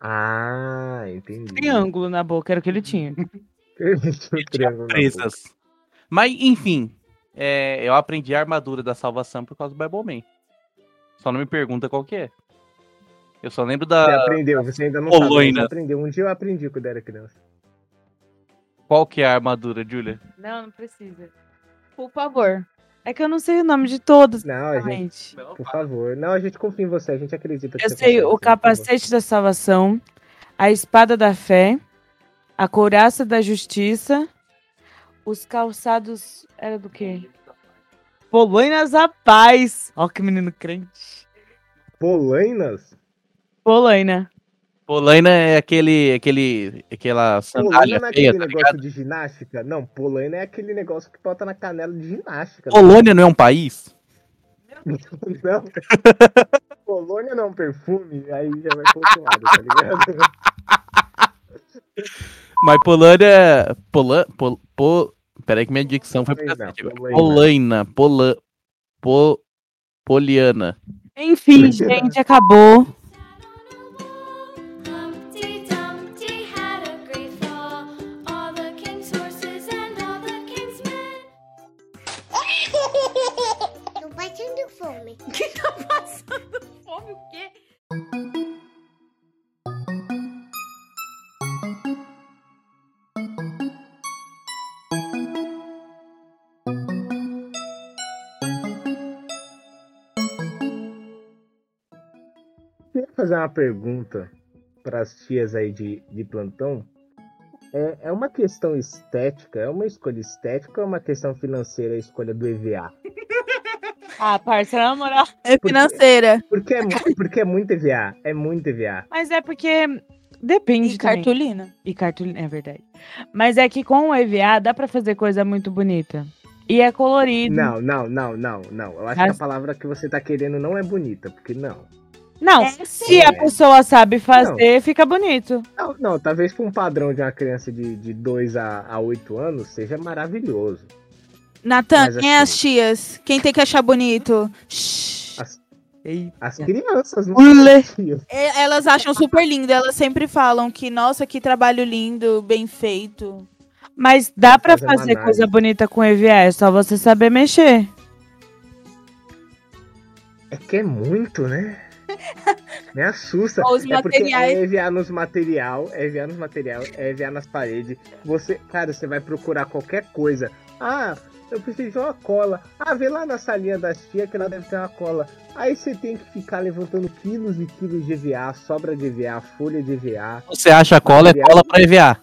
Ah, entendi. Triângulo na boca, era o que ele tinha. Ele presas. Mas, enfim, é, eu aprendi a armadura da salvação por causa do Bible Man. Só não me pergunta qual que é. Eu só lembro Você da. aprendeu, você ainda não sabe, Poloina. você aprendeu. Um dia eu aprendi quando era criança. Qual que é a armadura, Julia? Não, não precisa. Por favor. É que eu não sei o nome de todos. Não, a gente, por favor. Não, a gente confia em você, a gente acredita que Eu sei consegue, o capacete da salvação, a espada da fé, a couraça da justiça, os calçados. Era do quê? Polainas da paz. Ó, que menino crente. Polainas? Polaina. Polaina é aquele. aquele. aquela Polaina sandália não é feia, aquele tá negócio ligado? de ginástica? Não, polaina é aquele negócio que bota na canela de ginástica. Polônia não é um país? *laughs* Não. Polônia não é um perfume, aí já vai pro outro lado, tá ligado? *laughs* Mas Polônia. Polan, pol, po, peraí que minha dicção foi pra Polaina, cacete. Polaina. Polaina. Pola, po, Poliana. Enfim, *laughs* gente, acabou. Passando fome. *laughs* Fome o quê? Queria fazer uma pergunta para as tias aí de, de plantão. É, é uma questão estética? É uma escolha estética ou é uma questão financeira a escolha do EVA? *laughs* Ah, parça, na moral. É financeira. Porque é, mu- porque é muito EVA. É muito EVA. Mas é porque depende E também. cartolina. E cartolina, é verdade. Mas é que com o EVA dá pra fazer coisa muito bonita. E é colorido. Não, não, não, não, não. Eu acho Mas- que a palavra que você tá querendo não é bonita, porque não. Não, É, se a pessoa sabe fazer, fica bonito. Não, não, talvez para um padrão de uma criança de, de 2 a, a 8 anos seja maravilhoso. Natan, Mas quem é as assim- tias? Quem tem que achar bonito? Shhh. As, Ei, as crianças, não. E- Elas acham super lindo. Elas sempre falam que, nossa, que trabalho lindo, bem feito. Mas dá pra Fazer fazer coisa bonita com EVA, é só você saber mexer. É que é muito, né? *laughs* Me assusta. Os é porque materiais. é enviar nos material, é enviar nos material, é enviar nas paredes. Você, cara, você vai procurar qualquer coisa. Ah, eu preciso de uma cola. Ah, vê lá na salinha das tia que ela deve ter uma cola. Aí você tem que ficar levantando quilos e quilos de EVA, sobra de EVA, folha de EVA. Você acha cola é cola pra EVA.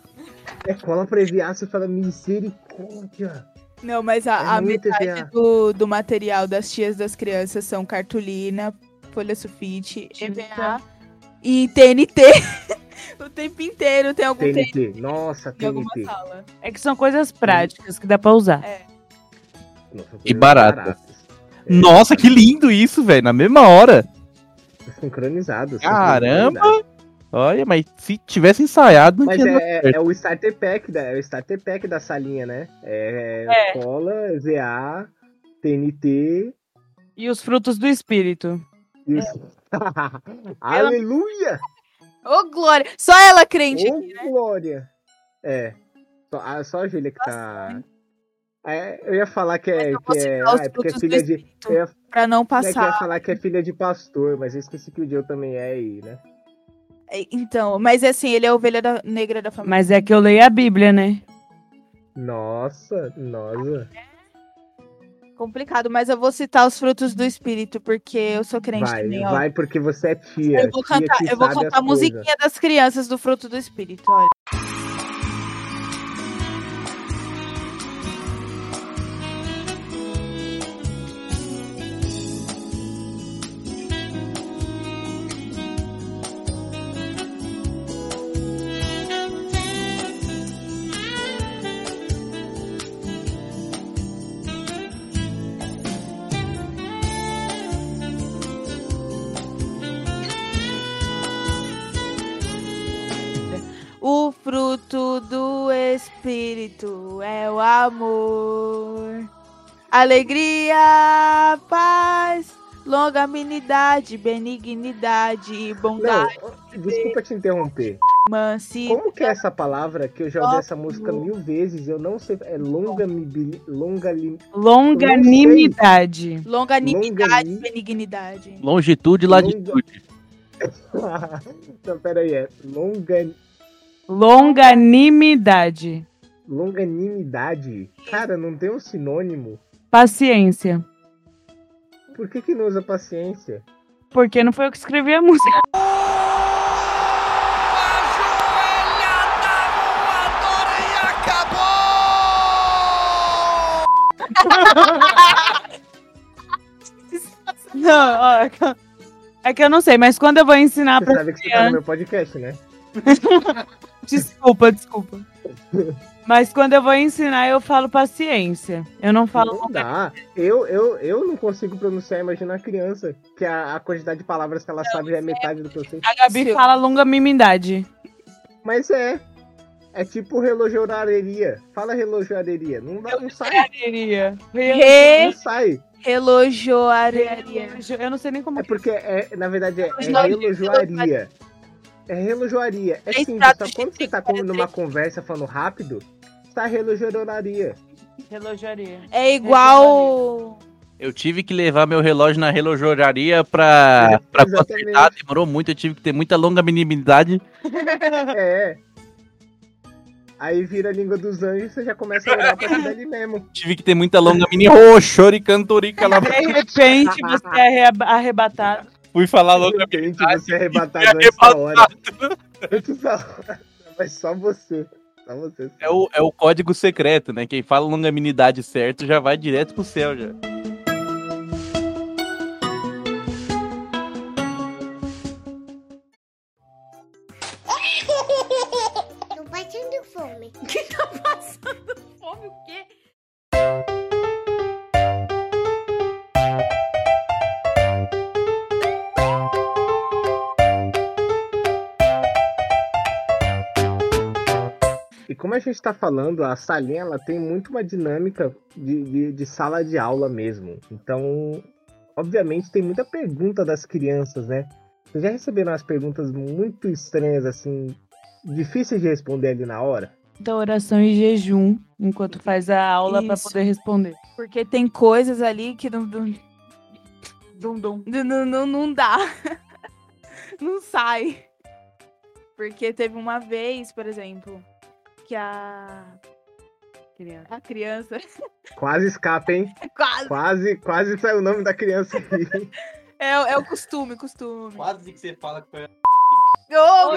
É cola pra EVA, você fala misericórdia. Não, mas É a, a muito metade EVA. do, do material das tias das crianças são cartolina, folha sulfite, EVA e TNT. *laughs* o tempo inteiro tem algum TNT, TNT, nossa, em TNT. sala. É que são coisas práticas que dá pra usar. Nossa, E baratas. baratas. É, Nossa, que lindo isso, velho. Na mesma hora. Sincronizado. Caramba! sincronizado. Olha, mas se tivesse ensaiado, não Mas tinha dado é, é o starter pack da, é o starter pack da salinha, né? É, É. cola, VA, TNT E os frutos do espírito. os... *laughs* Aleluia! Ô, Glória! Só ela crente Ô, aqui, né? glória! É. Só, a- só a Júlia que tá. É, eu ia falar que é. Que é, ah, é porque é filha de. Ia, Pra não eu ia passar. falar que é filha de pastor, mas eu esqueci que o Joe também é aí, né? Então, mas assim, ele é a ovelha da- negra da família. Mas é que eu leio a Bíblia, né? Nossa, nossa. Complicado, mas eu vou citar os frutos do espírito, porque eu sou crente Vai, também, ó. vai, porque você é tia. eu vou tia cantar, eu vou cantar a musiquinha das crianças do fruto do espírito, olha. Fruto do espírito é o amor, alegria, paz, longanimidade, benignidade, Não, bondade, desculpa te interromper. mansidão. Como que é essa palavra que eu já ouvi essa música mil vezes? Eu não sei. É longa longa Longanimidade. Longanimidade, Longani- benignidade. Longitude e latitude. *laughs* Não, pera aí, é longa, Longanimidade. longanimidade. Cara, não tem um sinônimo. Paciência. Por que que não usa paciência? Porque não foi eu que escrevi a música. *laughs* Não, ó, é que eu- é que eu não sei, mas quando eu vou ensinar Você pra sabe que você tá no meu podcast, né? *laughs* *laughs* Desculpa, desculpa. Mas quando eu vou ensinar, eu falo paciência. Eu não falo. Não dá. Eu, eu, eu não consigo pronunciar, imagina a criança. Que a, a quantidade de palavras que ela sabe já é metade do que eu sei. A Gabi fala longanimidade. Mas é. É tipo relojoraria. Fala relojoraria. Não, dá, não sai. Queria. Re, Não sai. relojoaria. Eu não sei nem como É porque, é, na verdade, é, é Relojoaria. Relojoaria. É relojoaria. É simples, só quando você tá numa conversa falando rápido, tá relojoraria. Relojaria. É igual. Eu tive que levar meu relógio na relojoraria pra, pra Exatamente. consertar. Demorou muito, eu tive que ter muita longanimidade. *laughs* É. Aí vira a língua dos anjos e você já começa a orar pra dali mesmo. *laughs* Tive que ter muita longanimidade. Roxo e cantorica lá. De repente você é arre- arrebatado. Fui falar repente você é arrebatado Fui antes da hora. arrebatado. Antes da hora. Mas só você. Só você. É o, é o código secreto, né? Quem fala longanimidade certo já vai direto pro céu já. A gente tá falando, a salinha ela tem muito uma dinâmica de, de, de sala de aula mesmo. Então, obviamente, tem muita pergunta das crianças, né? Vocês já receberam umas perguntas muito estranhas, assim, difíceis de responder ali na hora? Então, oração e jejum, enquanto faz a aula para poder responder. Porque tem coisas ali que não. Não, Dum, dum. não, não, não dá. *laughs* não sai. Porque teve uma vez, por exemplo, que a. Criança. A criança. *laughs* Quase escapa, hein? Quase. Quase, quase saiu o nome da criança aí. É, é o costume, costume. Quase que você fala que foi. Ô,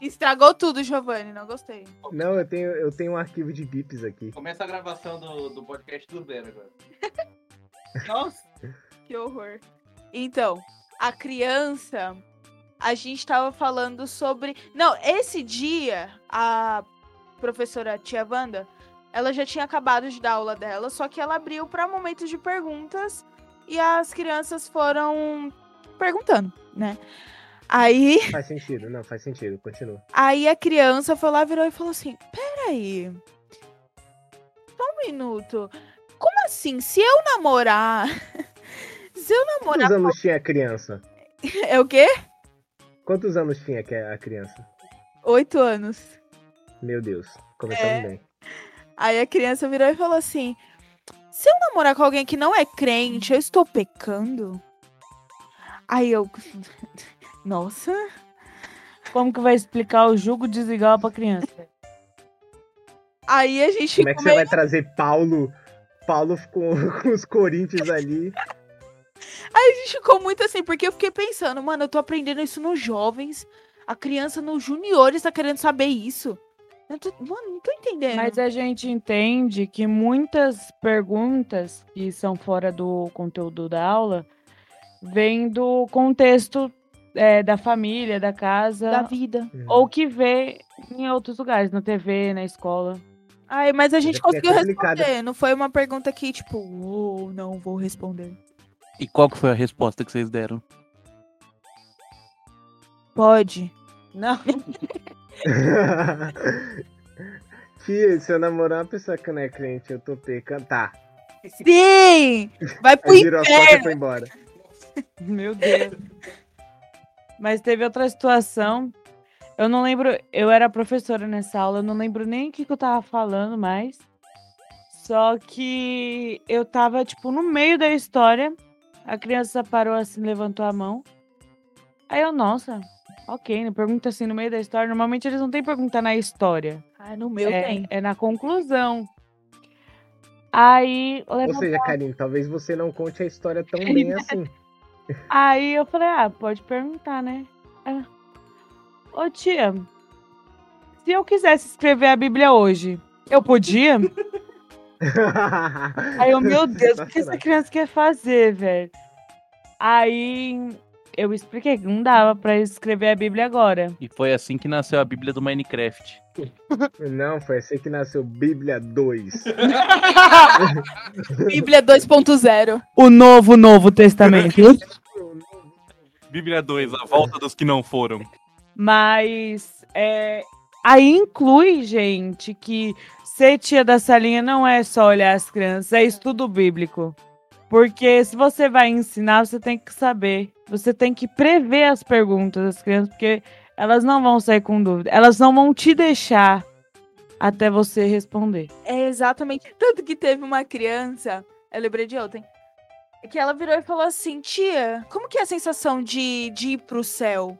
Estragou tudo, Giovanni. Não gostei. Não, eu tenho, eu tenho um arquivo de bips aqui. Começa a gravação do, do podcast do zero agora. *laughs* Nossa, que horror. Então, a criança, a gente tava falando sobre. Não, esse dia, a professora Tia Wanda, ela já tinha acabado de dar aula dela, só que ela abriu para momentos de perguntas e as crianças foram perguntando, né? Aí, Faz sentido, não, faz sentido, continua. aí a criança foi lá, virou e falou assim: Peraí. Só um minuto. Como assim? Se eu namorar. *laughs* Se eu namorar. Quantos anos tinha a criança? É o quê? Quantos anos tinha que a criança? Oito anos. Meu Deus, começamos É. bem. Aí a criança virou e falou assim: Se eu namorar com alguém que não é crente, eu estou pecando? Aí eu. *laughs* Nossa. Como que vai explicar o jugo desigual pra criança? Aí a gente Como é que você vai trazer Paulo, Paulo com, *laughs* com os Corinthians ali? Aí a gente ficou muito assim, porque eu fiquei pensando, mano, eu tô aprendendo isso nos jovens. A criança nos juniores tá querendo saber isso. Eu tô- mano, não tô entendendo. Mas a gente entende que muitas perguntas que são fora do conteúdo da aula vêm do contexto é, da família, da casa, Da vida. ou que vê em outros lugares, na TV, na escola. Ai, mas a gente é é conseguiu complicado. responder. Não foi uma pergunta que, tipo, "Uou, não vou responder. E qual que foi a resposta que vocês deram? Pode. Não. *laughs* Tia, se eu namorar uma pessoa que não é crente, eu tô pecando. Tá. Sim! Vai pro Aí virou as costas e inferno! foi embora. Meu Deus. Mas teve outra situação. Eu não lembro. Eu era professora nessa aula, eu não lembro nem o que, que eu tava falando mais. Só que eu tava, tipo, no meio da história. A criança parou assim, levantou a mão. Aí eu, nossa, ok, né? Pergunta assim no meio da história. Normalmente eles não têm pergunta na história. Ah, no meu é, tem. é na conclusão. Aí. Ou seja, Karine, talvez você não conte a história tão *laughs* bem assim. Aí eu falei, ah, pode perguntar, né? Ela, Ô tia, se eu quisesse escrever a Bíblia hoje, eu podia? *laughs* *laughs* Aí eu, meu Deus, o que essa criança quer fazer, velho? Aí eu expliquei que não dava pra escrever a Bíblia agora. E foi assim que nasceu a Bíblia do Minecraft. Não, foi assim que nasceu Bíblia 2. *laughs* Bíblia 2.0. O novo, novo testamento. Bíblia 2, a volta dos que não foram. Mas é, aí inclui, gente, que ser tia da salinha não é só olhar as crianças, é estudo bíblico. Porque se você vai ensinar, você tem que saber. Você tem que prever as perguntas das crianças, porque elas não vão sair com dúvida. Elas não vão te deixar até você responder. É exatamente. Tanto que teve uma criança, eu lembrei de ontem, que ela virou e falou assim: Tia, como que é a sensação de, de ir pro céu?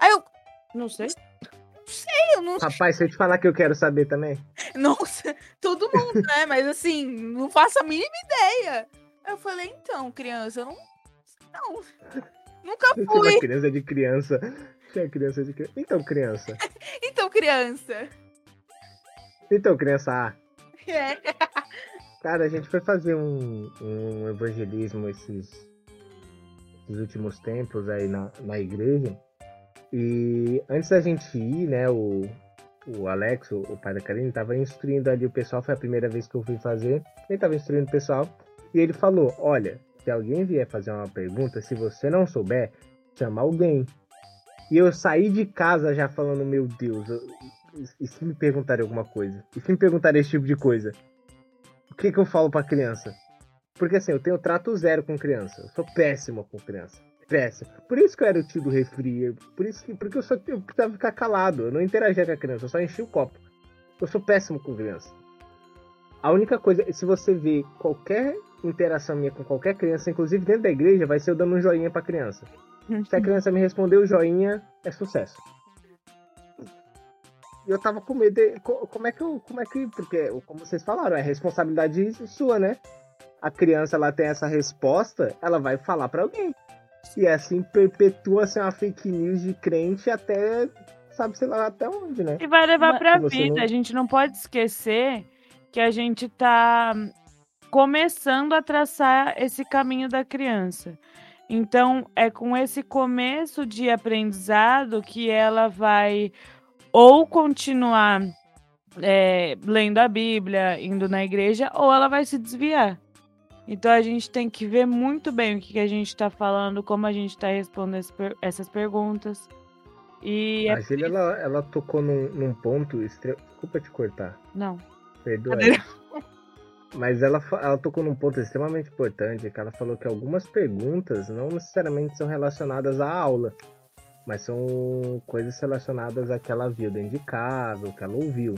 Aí eu, Não sei. Eu não Rapaz, se eu te falar que eu quero saber também. *laughs* Nossa, todo mundo, né? Mas assim, não faço a mínima ideia. Eu falei, então, criança, eu não. Não. Nunca fui. uma criança de criança. Tinha criança de criança. Então, criança. *laughs* Então, criança. Então, criança A. É. Cara, a gente foi fazer um, um evangelismo esses, esses últimos tempos aí na, na igreja. E antes da gente ir, né, o, o Alex, o, o pai da Karine, tava instruindo ali o pessoal. Foi a primeira vez que eu fui fazer. Ele tava instruindo o pessoal. E ele falou: Olha, se alguém vier fazer uma pergunta, se você não souber, chama alguém. E eu saí de casa já falando, meu Deus, eu- e se me perguntarem alguma coisa? E se me perguntarem esse tipo de coisa? O que que eu falo pra criança? Porque assim, eu tenho trato zero com criança. Eu sou péssimo com criança. Péssimo. Por isso que eu era o tio do refri. Por isso que, porque eu só eu precisava ficar calado. Eu não interagia com a criança, eu só enchia o copo. Eu sou péssimo com criança. A única coisa, se você ver qualquer interação minha com qualquer criança, inclusive dentro da igreja, vai ser eu dando um joinha pra criança. Se a criança me responder o joinha, é sucesso. E eu tava com medo de, co- como é que eu, como é que, porque como vocês falaram, é responsabilidade sua, né? A criança ela tem essa resposta, ela vai falar pra alguém. E assim perpetua-se uma fake news de crente até, sabe, sei lá, até onde, né? E vai levar Mas- pra Você vida. não- A gente não pode esquecer que a gente tá começando a traçar esse caminho da criança. Então, é com esse começo de aprendizado que ela vai ou continuar é, lendo a Bíblia, indo na igreja, ou ela vai se desviar. Então, a gente tem que ver muito bem o que, que a gente está falando, como a gente está respondendo essas perguntas. E é A Júlia, ela, ela tocou num, num ponto extre... Desculpa te cortar. Não. Perdoa. Mas ela, ela tocou num ponto extremamente importante, que ela falou que algumas perguntas não necessariamente são relacionadas à aula, mas são coisas relacionadas a que ela viu dentro de casa, ou que ela ouviu.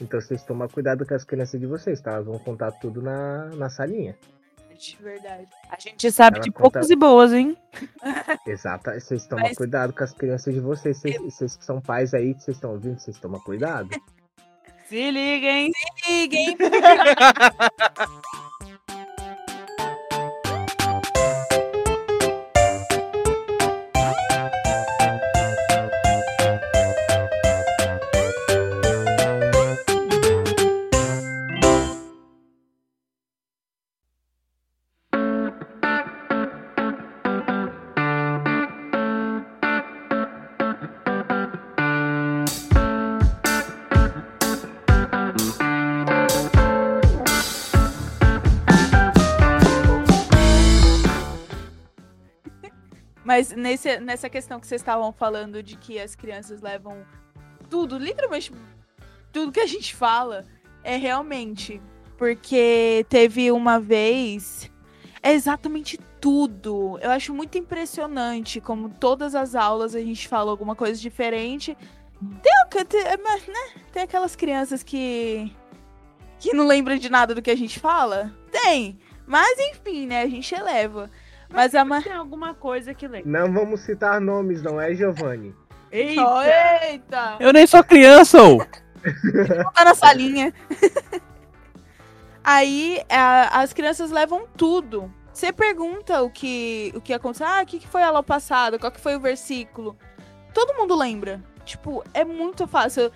Então vocês tomam cuidado com as crianças de vocês, tá? Elas vão contar tudo na, na salinha. De verdade. A gente sabe Ela de conta- poucas e boas, hein? *laughs* Exato, vocês tomam Mas- cuidado com as crianças de vocês. Vocês, vocês que são pais aí, que vocês estão ouvindo, vocês tomam cuidado. *laughs* Se liguem. Liguem. *laughs* Mas nesse, nessa questão que vocês estavam falando de que as crianças levam tudo, literalmente tudo que a gente fala, é realmente. Porque teve uma vez. É exatamente tudo. Eu acho muito impressionante como todas as aulas a gente fala alguma coisa diferente. Tem, é, né? tem aquelas crianças que. que não lembram de nada do que a gente fala? Tem. Mas enfim, né? A gente eleva. Mas a ma... Tem alguma coisa que lembra. Não vamos citar nomes, não é, Giovanni? Eita! Eita! Eu nem sou criança! Não *laughs* tá na salinha. *laughs* Aí a- as crianças levam tudo. Você pergunta o que, o que aconteceu. Ah, o que, que foi a aula passada? Qual que foi o versículo? Todo mundo lembra. Tipo, é muito fácil.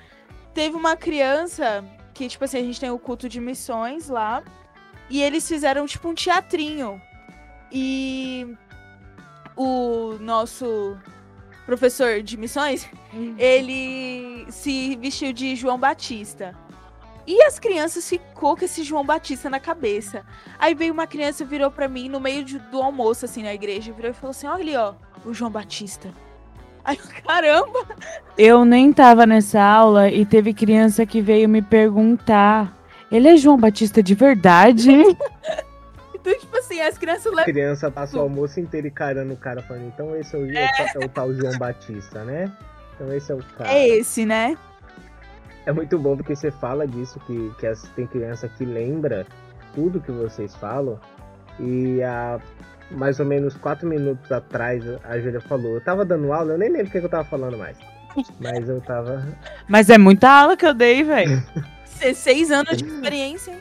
Teve uma criança que, tipo assim, a gente tem o culto de missões lá. E eles fizeram, tipo, um teatrinho. E o nosso professor de missões ele se vestiu de João Batista. E as crianças ficou com esse João Batista na cabeça. Aí veio uma criança e virou pra mim no meio de- do almoço, assim, na igreja, virou e falou assim: olha ali, ó, o João Batista. *laughs* Aí eu, caramba! Eu nem tava nessa aula e teve criança que veio me perguntar. Ele é João Batista de verdade? *laughs* Então, tipo assim, as crianças A levam. criança passa o almoço inteiro encarando o cara falando, então esse é o, é o tal João Batista, né? Então esse é o cara. É esse, né? É muito bom porque você fala disso, que, que as- tem criança que lembra tudo que vocês falam. E há mais ou menos quatro minutos atrás a Júlia falou, eu tava dando aula, eu nem lembro o que que eu tava falando mais. Mas eu tava. Mas é muita aula que eu dei, velho. *laughs* Se- Seis anos de experiência, hein?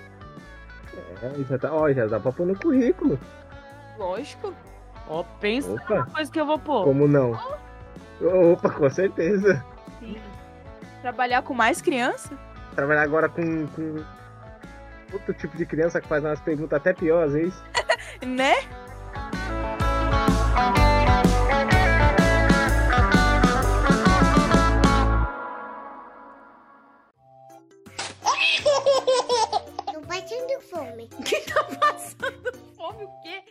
É, já tá, ó, já dá pra pôr no currículo. Lógico. Ó, pensa Opa. numa coisa que eu vou pôr. Como não? Opa, com certeza. Sim. Trabalhar com mais criança? Trabalhar agora com, com outro tipo de criança que faz umas perguntas até pior às vezes. Né? fome. *laughs* Quem tá passando fome o quê?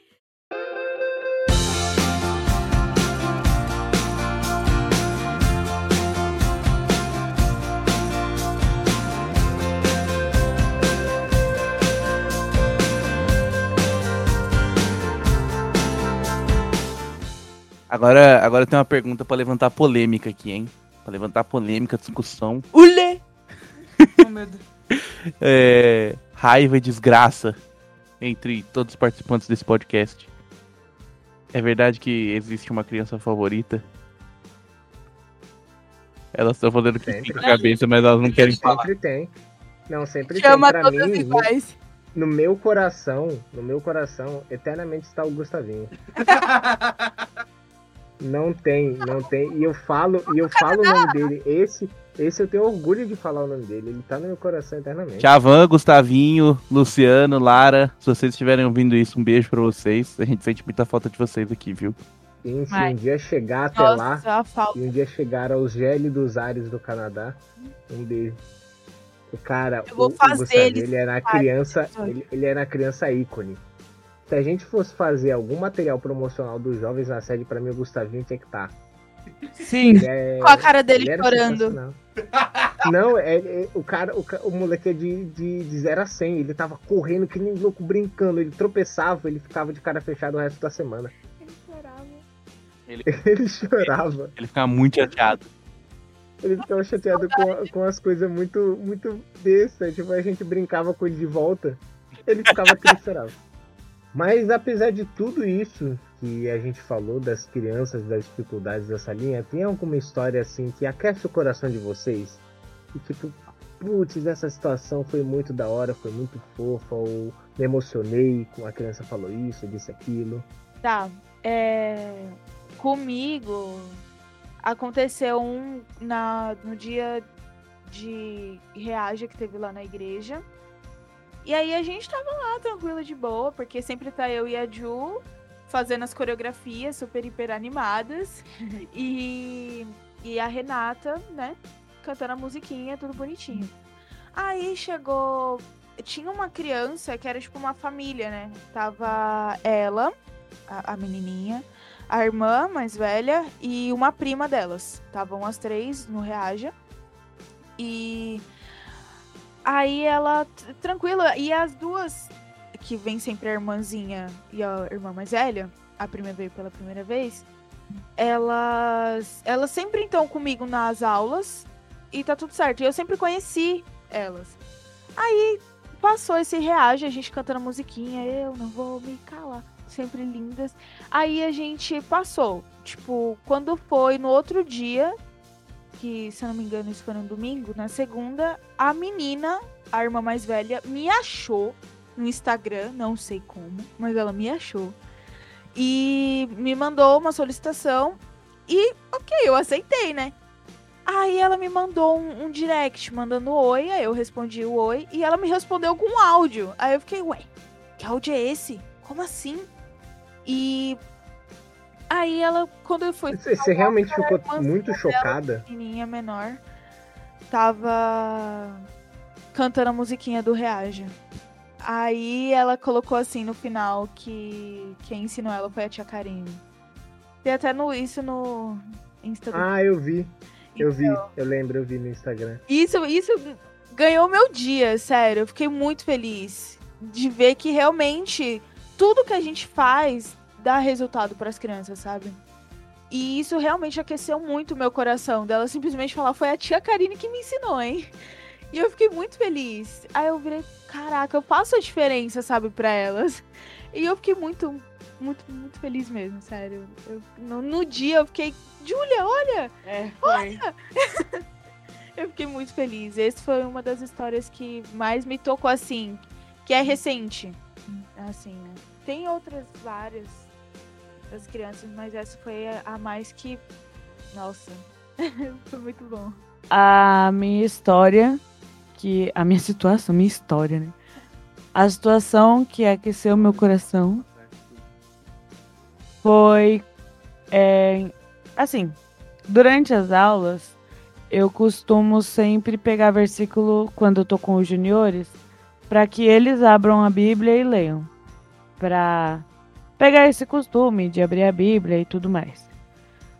Agora, agora tem uma pergunta para levantar polêmica aqui, hein? Para levantar polêmica, discussão. Ulê! Oh, medo. *laughs* É, raiva e desgraça entre todos os participantes desse podcast. É verdade que existe uma criança favorita? Elas estão fazendo que Sempre. com a cabeça, mas elas não querem falar. Sempre tem. Não, sempre Chama tem. Pra todas mim, iguais. no meu coração, no meu coração, eternamente está o Gustavinho. *laughs* Não tem, não tem. E eu falo, e eu falo o nome dele. Esse, esse eu tenho orgulho de falar o nome dele. Ele tá no meu coração eternamente. Tchavan, Gustavinho, Luciano, Lara, se vocês estiverem ouvindo isso, um beijo pra vocês. A gente sente muita falta de vocês aqui, viu? E se um dia chegar até lá, Nossa, a falta. e um dia chegar aos gélidos ares do Canadá, um beijo. O cara, Eu vou o, o fazer Gustavinho, ele ele era criança, ele, ele era criança ícone. Se a gente fosse fazer algum material promocional dos jovens na série, pra mim o Gustavinho tinha que estar. Sim. Ele é- Com a cara dele ele chorando. Não, é, é- o cara, o, o moleque é de, de, de 0 a 100. Ele tava correndo que nem louco, brincando. Ele tropeçava, ele ficava de cara fechada o resto da semana. Ele chorava. Ele *laughs* ficava muito chateado. Ele ficava chateado com, com as coisas muito, muito bestas. Tipo, a gente brincava com ele de volta. Ele ficava triste chorava. Mas apesar de tudo isso que a gente falou das crianças, das dificuldades dessa linha, tem alguma história assim que aquece o coração de vocês? E tipo, putz, essa situação foi muito da hora, foi muito fofa, ou me emocionei com a criança falou isso, disse aquilo. Tá. É... Comigo aconteceu um na... no dia de reaja que teve lá na igreja. E aí a gente tava lá tranquila de boa, porque sempre tá eu e a Ju fazendo as coreografias super hiper animadas. *laughs* e, e a Renata, né, cantando a musiquinha, tudo bonitinho. Aí chegou. Tinha uma criança que era tipo uma família, né? Tava ela, a, a menininha, a irmã mais velha e uma prima delas. Estavam as três no Reaja. E aí ela, tranquila, e as duas, que vem sempre a irmãzinha e a irmã mais velha, a prima veio pela primeira vez, elas, elas sempre estão comigo nas aulas e tá tudo certo. E eu sempre conheci elas. Aí passou esse reage, a gente cantando a musiquinha, eu não vou me calar, sempre lindas. Aí a gente passou, tipo, quando foi no outro dia, que se eu não me engano isso foi no domingo, na segunda, a menina, a irmã mais velha, me achou no Instagram, não sei como, mas ela me achou. E me mandou uma solicitação e, ok, eu aceitei, né? Aí ela me mandou um, um direct mandando oi, aí eu respondi o oi e ela me respondeu com um áudio. Aí eu fiquei, ué, que áudio é esse? Como assim? E aí ela, quando eu fui Você, você realmente ficou muito chocada? pequenininha, menor, tava cantando a musiquinha do Reaja. Aí ela colocou assim no final que quem ensinou ela foi a tia Karine. Tem até no, isso no Insta do Ah, eu vi. Eu vi, Então. eu lembro, eu vi no Instagram. Isso, isso ganhou meu dia, sério. Eu fiquei muito feliz de ver que realmente tudo que a gente faz dá resultado para as crianças, sabe? E isso realmente aqueceu muito o meu coração. Dela simplesmente falar, foi a tia Karine que me ensinou, hein? E eu fiquei muito feliz. Aí eu virei, caraca, eu faço a diferença, sabe, para elas. E eu fiquei muito, muito, muito feliz mesmo, sério. Eu- no, no dia eu fiquei, Júlia, olha, É, foi. *laughs* eu fiquei muito feliz. Essa foi uma das histórias que mais me tocou assim, que é recente. Assim, né? Tem outras várias das crianças, mas essa foi a, mais que. Nossa, *laughs* foi muito bom. A minha história, que. A minha *laughs* situação, minha história, né? A situação que aqueceu meu coração foi. é, assim, durante as aulas, eu costumo sempre pegar versículo quando eu tô com os juniores, para que eles abram a Bíblia e leiam. Pra pegar esse costume de abrir a Bíblia e tudo mais.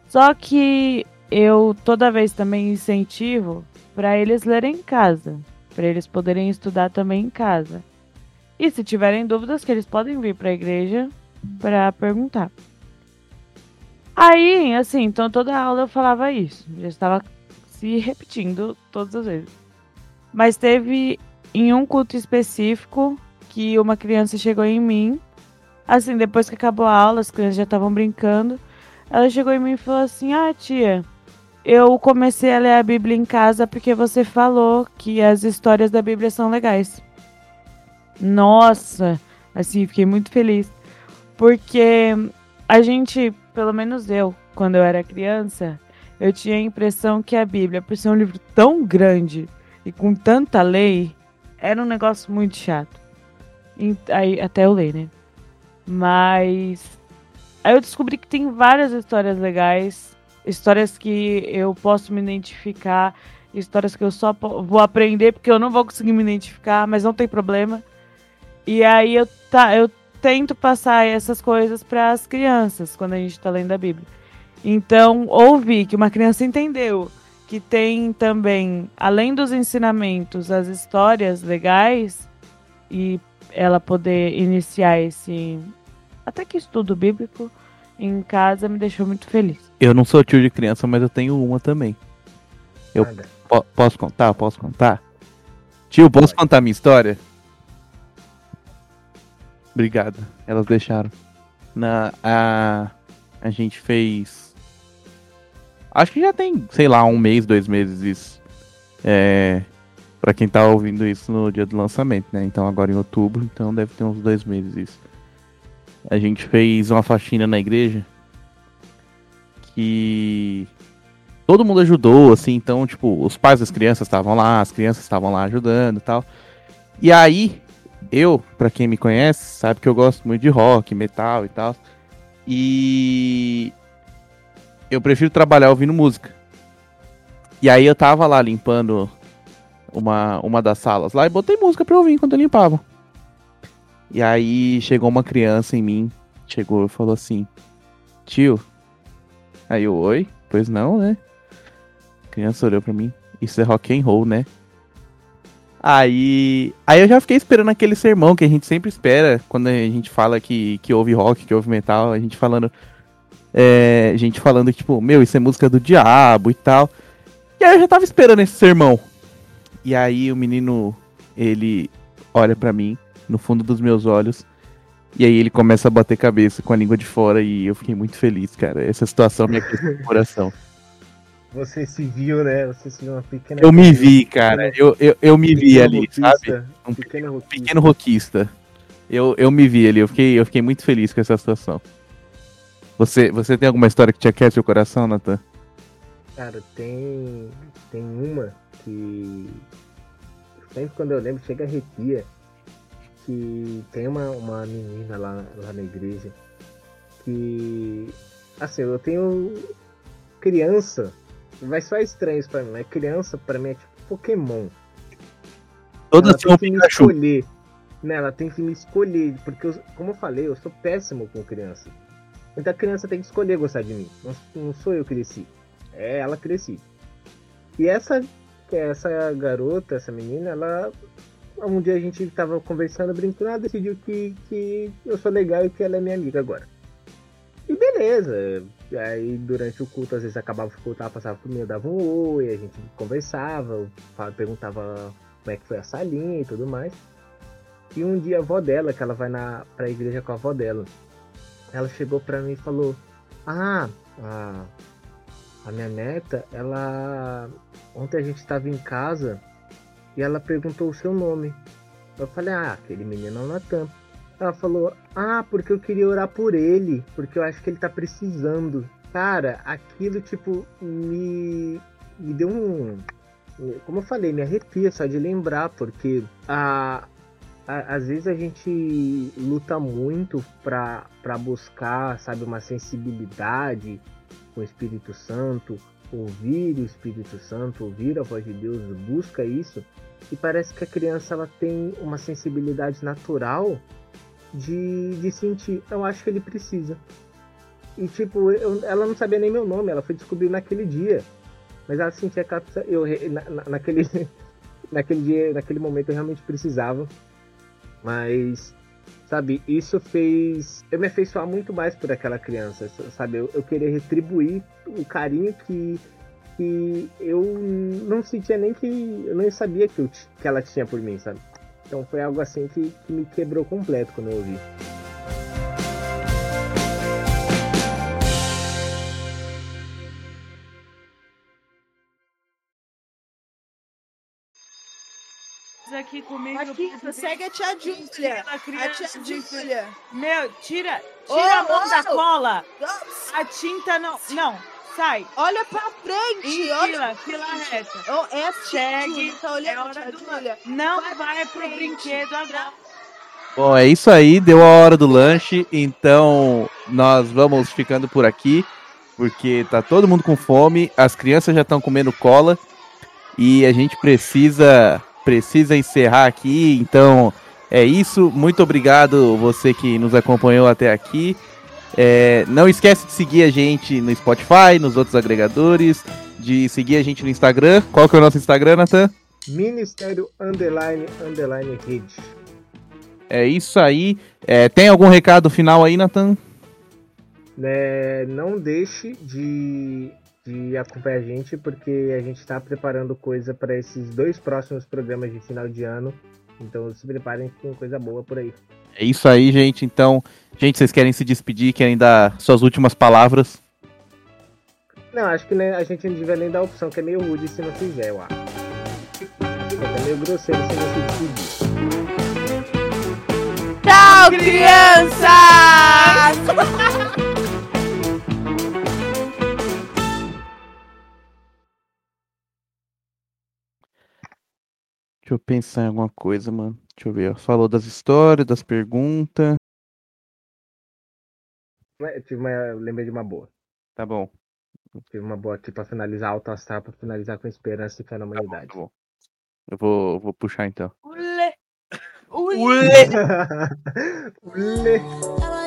Só que eu toda vez também incentivo para eles lerem em casa, para eles poderem estudar também em casa. E se tiverem dúvidas, que eles podem vir para a igreja para perguntar. Aí, assim, então toda aula eu falava isso. Já estava se repetindo todas as vezes. Mas teve em um culto específico que uma criança chegou em mim. Assim, depois que acabou a aula, as crianças já estavam brincando. Ela chegou em mim e falou assim: Ah, tia, eu comecei a ler a Bíblia em casa porque você falou que as histórias da Bíblia são legais. Nossa, assim, fiquei muito feliz. Porque a gente, pelo menos eu, quando eu era criança, eu tinha a impressão que a Bíblia, por ser um livro tão grande e com tanta lei, era um negócio muito chato. E Aí, até eu ler, né? Mas aí eu descobri que tem várias histórias legais, histórias que eu posso me identificar, histórias que eu só vou aprender porque eu não vou conseguir me identificar, mas não tem problema. E aí eu, tá, eu tento passar essas coisas para as crianças quando a gente está lendo a Bíblia. Então, ouvir que uma criança entendeu que tem também, além dos ensinamentos, as histórias legais e ela poder iniciar esse até que estudo bíblico em casa me deixou muito feliz. Eu não sou tio de criança, mas eu tenho uma também. Eu po- posso contar? Posso contar? Tio, posso contar minha história? Obrigado. Elas deixaram. Na, a, a gente fez. Acho que já tem, sei lá, um mês, dois meses isso. É. Pra quem tá ouvindo isso no dia do lançamento, né? Então agora em outubro, então deve ter uns dois meses isso. A gente fez uma faxina na igreja que todo mundo ajudou, assim, então, tipo, os pais das crianças estavam lá, as crianças estavam lá ajudando e tal. E aí, eu, pra quem me conhece, sabe que eu gosto muito de rock, metal e tal. E eu prefiro trabalhar ouvindo música. E aí eu tava lá limpando uma, uma das salas lá e botei música pra eu ouvir enquanto eu limpava. E aí chegou uma criança em mim, chegou e falou assim: Tio. Aí eu, oi? Pois não, né? A criança olhou pra mim. Isso é rock and roll, né? Aí, aí eu já fiquei esperando aquele sermão que a gente sempre espera quando a gente fala que, que ouve rock, que ouve metal, a gente falando. É, gente falando tipo, meu, isso é música do diabo e tal. E aí eu já tava esperando esse sermão. E aí o menino, ele olha pra mim, no fundo dos meus olhos, e aí ele começa a bater cabeça com a língua de fora e eu fiquei muito feliz, cara. Essa situação me aqueceu o coração. Você se viu, né? Você se viu uma pequena. Eu me vi, cara. Eu, eu, eu me vi ali, rockista, sabe? Um pequeno rockista. pequeno rockista. Eu, eu me vi ali, eu fiquei, eu fiquei muito feliz com essa situação. Você, você tem alguma história que te aquece o coração, Nathan? Cara, tem. Tem uma que. Sempre quando eu lembro, chega a arrepia. Que tem uma, uma menina lá, lá na igreja. Que. Assim, eu tenho. Criança. Vai soar estranho isso pra mim, mas criança pra mim é tipo Pokémon. Todas um tem que me Pikachu. escolher. Né, ela tem que me escolher. Porque, eu- como eu falei, eu sou péssimo com criança. Então a criança tem que escolher gostar de mim. Não, não sou eu que cresci. É ela que cresci. E essa, essa garota, essa menina, ela. Um dia a gente tava conversando, brincando, ela decidiu que, que eu sou legal e que ela é minha amiga agora. E beleza. Aí durante o culto, às vezes acabava o culto, ela passava por mim, eu dava um oi, a gente conversava, perguntava como é que foi a salinha e tudo mais. E um dia a avó dela, que ela vai na, pra igreja com a avó dela, ela chegou pra mim e falou: Ah, a, a minha neta, ela. Ontem a gente tava em casa e ela perguntou o seu nome. Eu falei: Ah, aquele menino é o Natan. Ela falou: Ah, porque eu queria orar por ele, porque eu acho que ele tá precisando. Cara, aquilo, tipo, me, me deu um. Como eu falei, me arrepia só de lembrar, porque a, às vezes a gente luta muito pra buscar, sabe, uma sensibilidade o Espírito Santo, ouvir o Espírito Santo, ouvir a voz de Deus, busca isso, e parece que a criança ela tem uma sensibilidade natural de, de sentir, eu acho que ele precisa. E tipo, eu- ela não sabia nem meu nome, ela foi descobrir naquele dia. Mas ela sentia que ela eu, na, na- naquele, *laughs* naquele dia, naquele momento eu realmente precisava. Mas sabe? Isso fez eu me afeiçoar muito mais por aquela criança, sabe? Eu, eu querer retribuir o carinho que, que eu não sentia nem que eu não sabia que, eu que ela tinha por mim, sabe? Então foi algo assim que, que me quebrou completo quando eu ouvi. Aqui comigo. Aqui, segue a tia Júlia. A tia Júlia. Meu, tira, tira a mão da ô! cola. Ops, A tinta não. Não, sai. Olha pra frente. Em olha. fila, fila reta. Oh, é a tia Segue, Júlia. Tá é olhando, hora do Júlia. Não Vai vai, pro frente. brinquedo agora. Bom, é isso aí, deu a hora do lanche, então nós vamos ficando por aqui, porque tá todo mundo com fome, as crianças já estão comendo cola e a gente precisa precisa encerrar aqui, então é isso. Muito obrigado você que nos acompanhou até aqui. É, não esquece de seguir a gente no Spotify, nos outros agregadores, de seguir a gente no Instagram. Qual que é o nosso Instagram, Nathan? Ministério Underline Underline Rede. É isso aí. É, tem algum recado final aí, Nathan? né, não deixe de, de acompanhar a gente, porque a gente está preparando coisa para esses dois próximos programas de final de ano. Então se preparem que tem coisa boa por aí. É isso aí, gente. Então, gente, vocês querem se despedir, querem dar suas últimas palavras? Não, acho que né, a gente não devia nem dar a opção, que é meio rude se não fizer, eu acho. É meio grosseiro se não se despedir. Tchau, crianças! Deixa eu pensar em alguma coisa, mano. Deixa eu ver. ó. Falou das histórias, das perguntas. Eu tive uma, eu lembrei de uma boa. Tá bom. Tive uma boa aqui pra finalizar alto astral, pra finalizar com esperança e fé na Tá bom, humanidade. tá bom. Eu vou, vou puxar então. Ule. Ule. *laughs* I wanna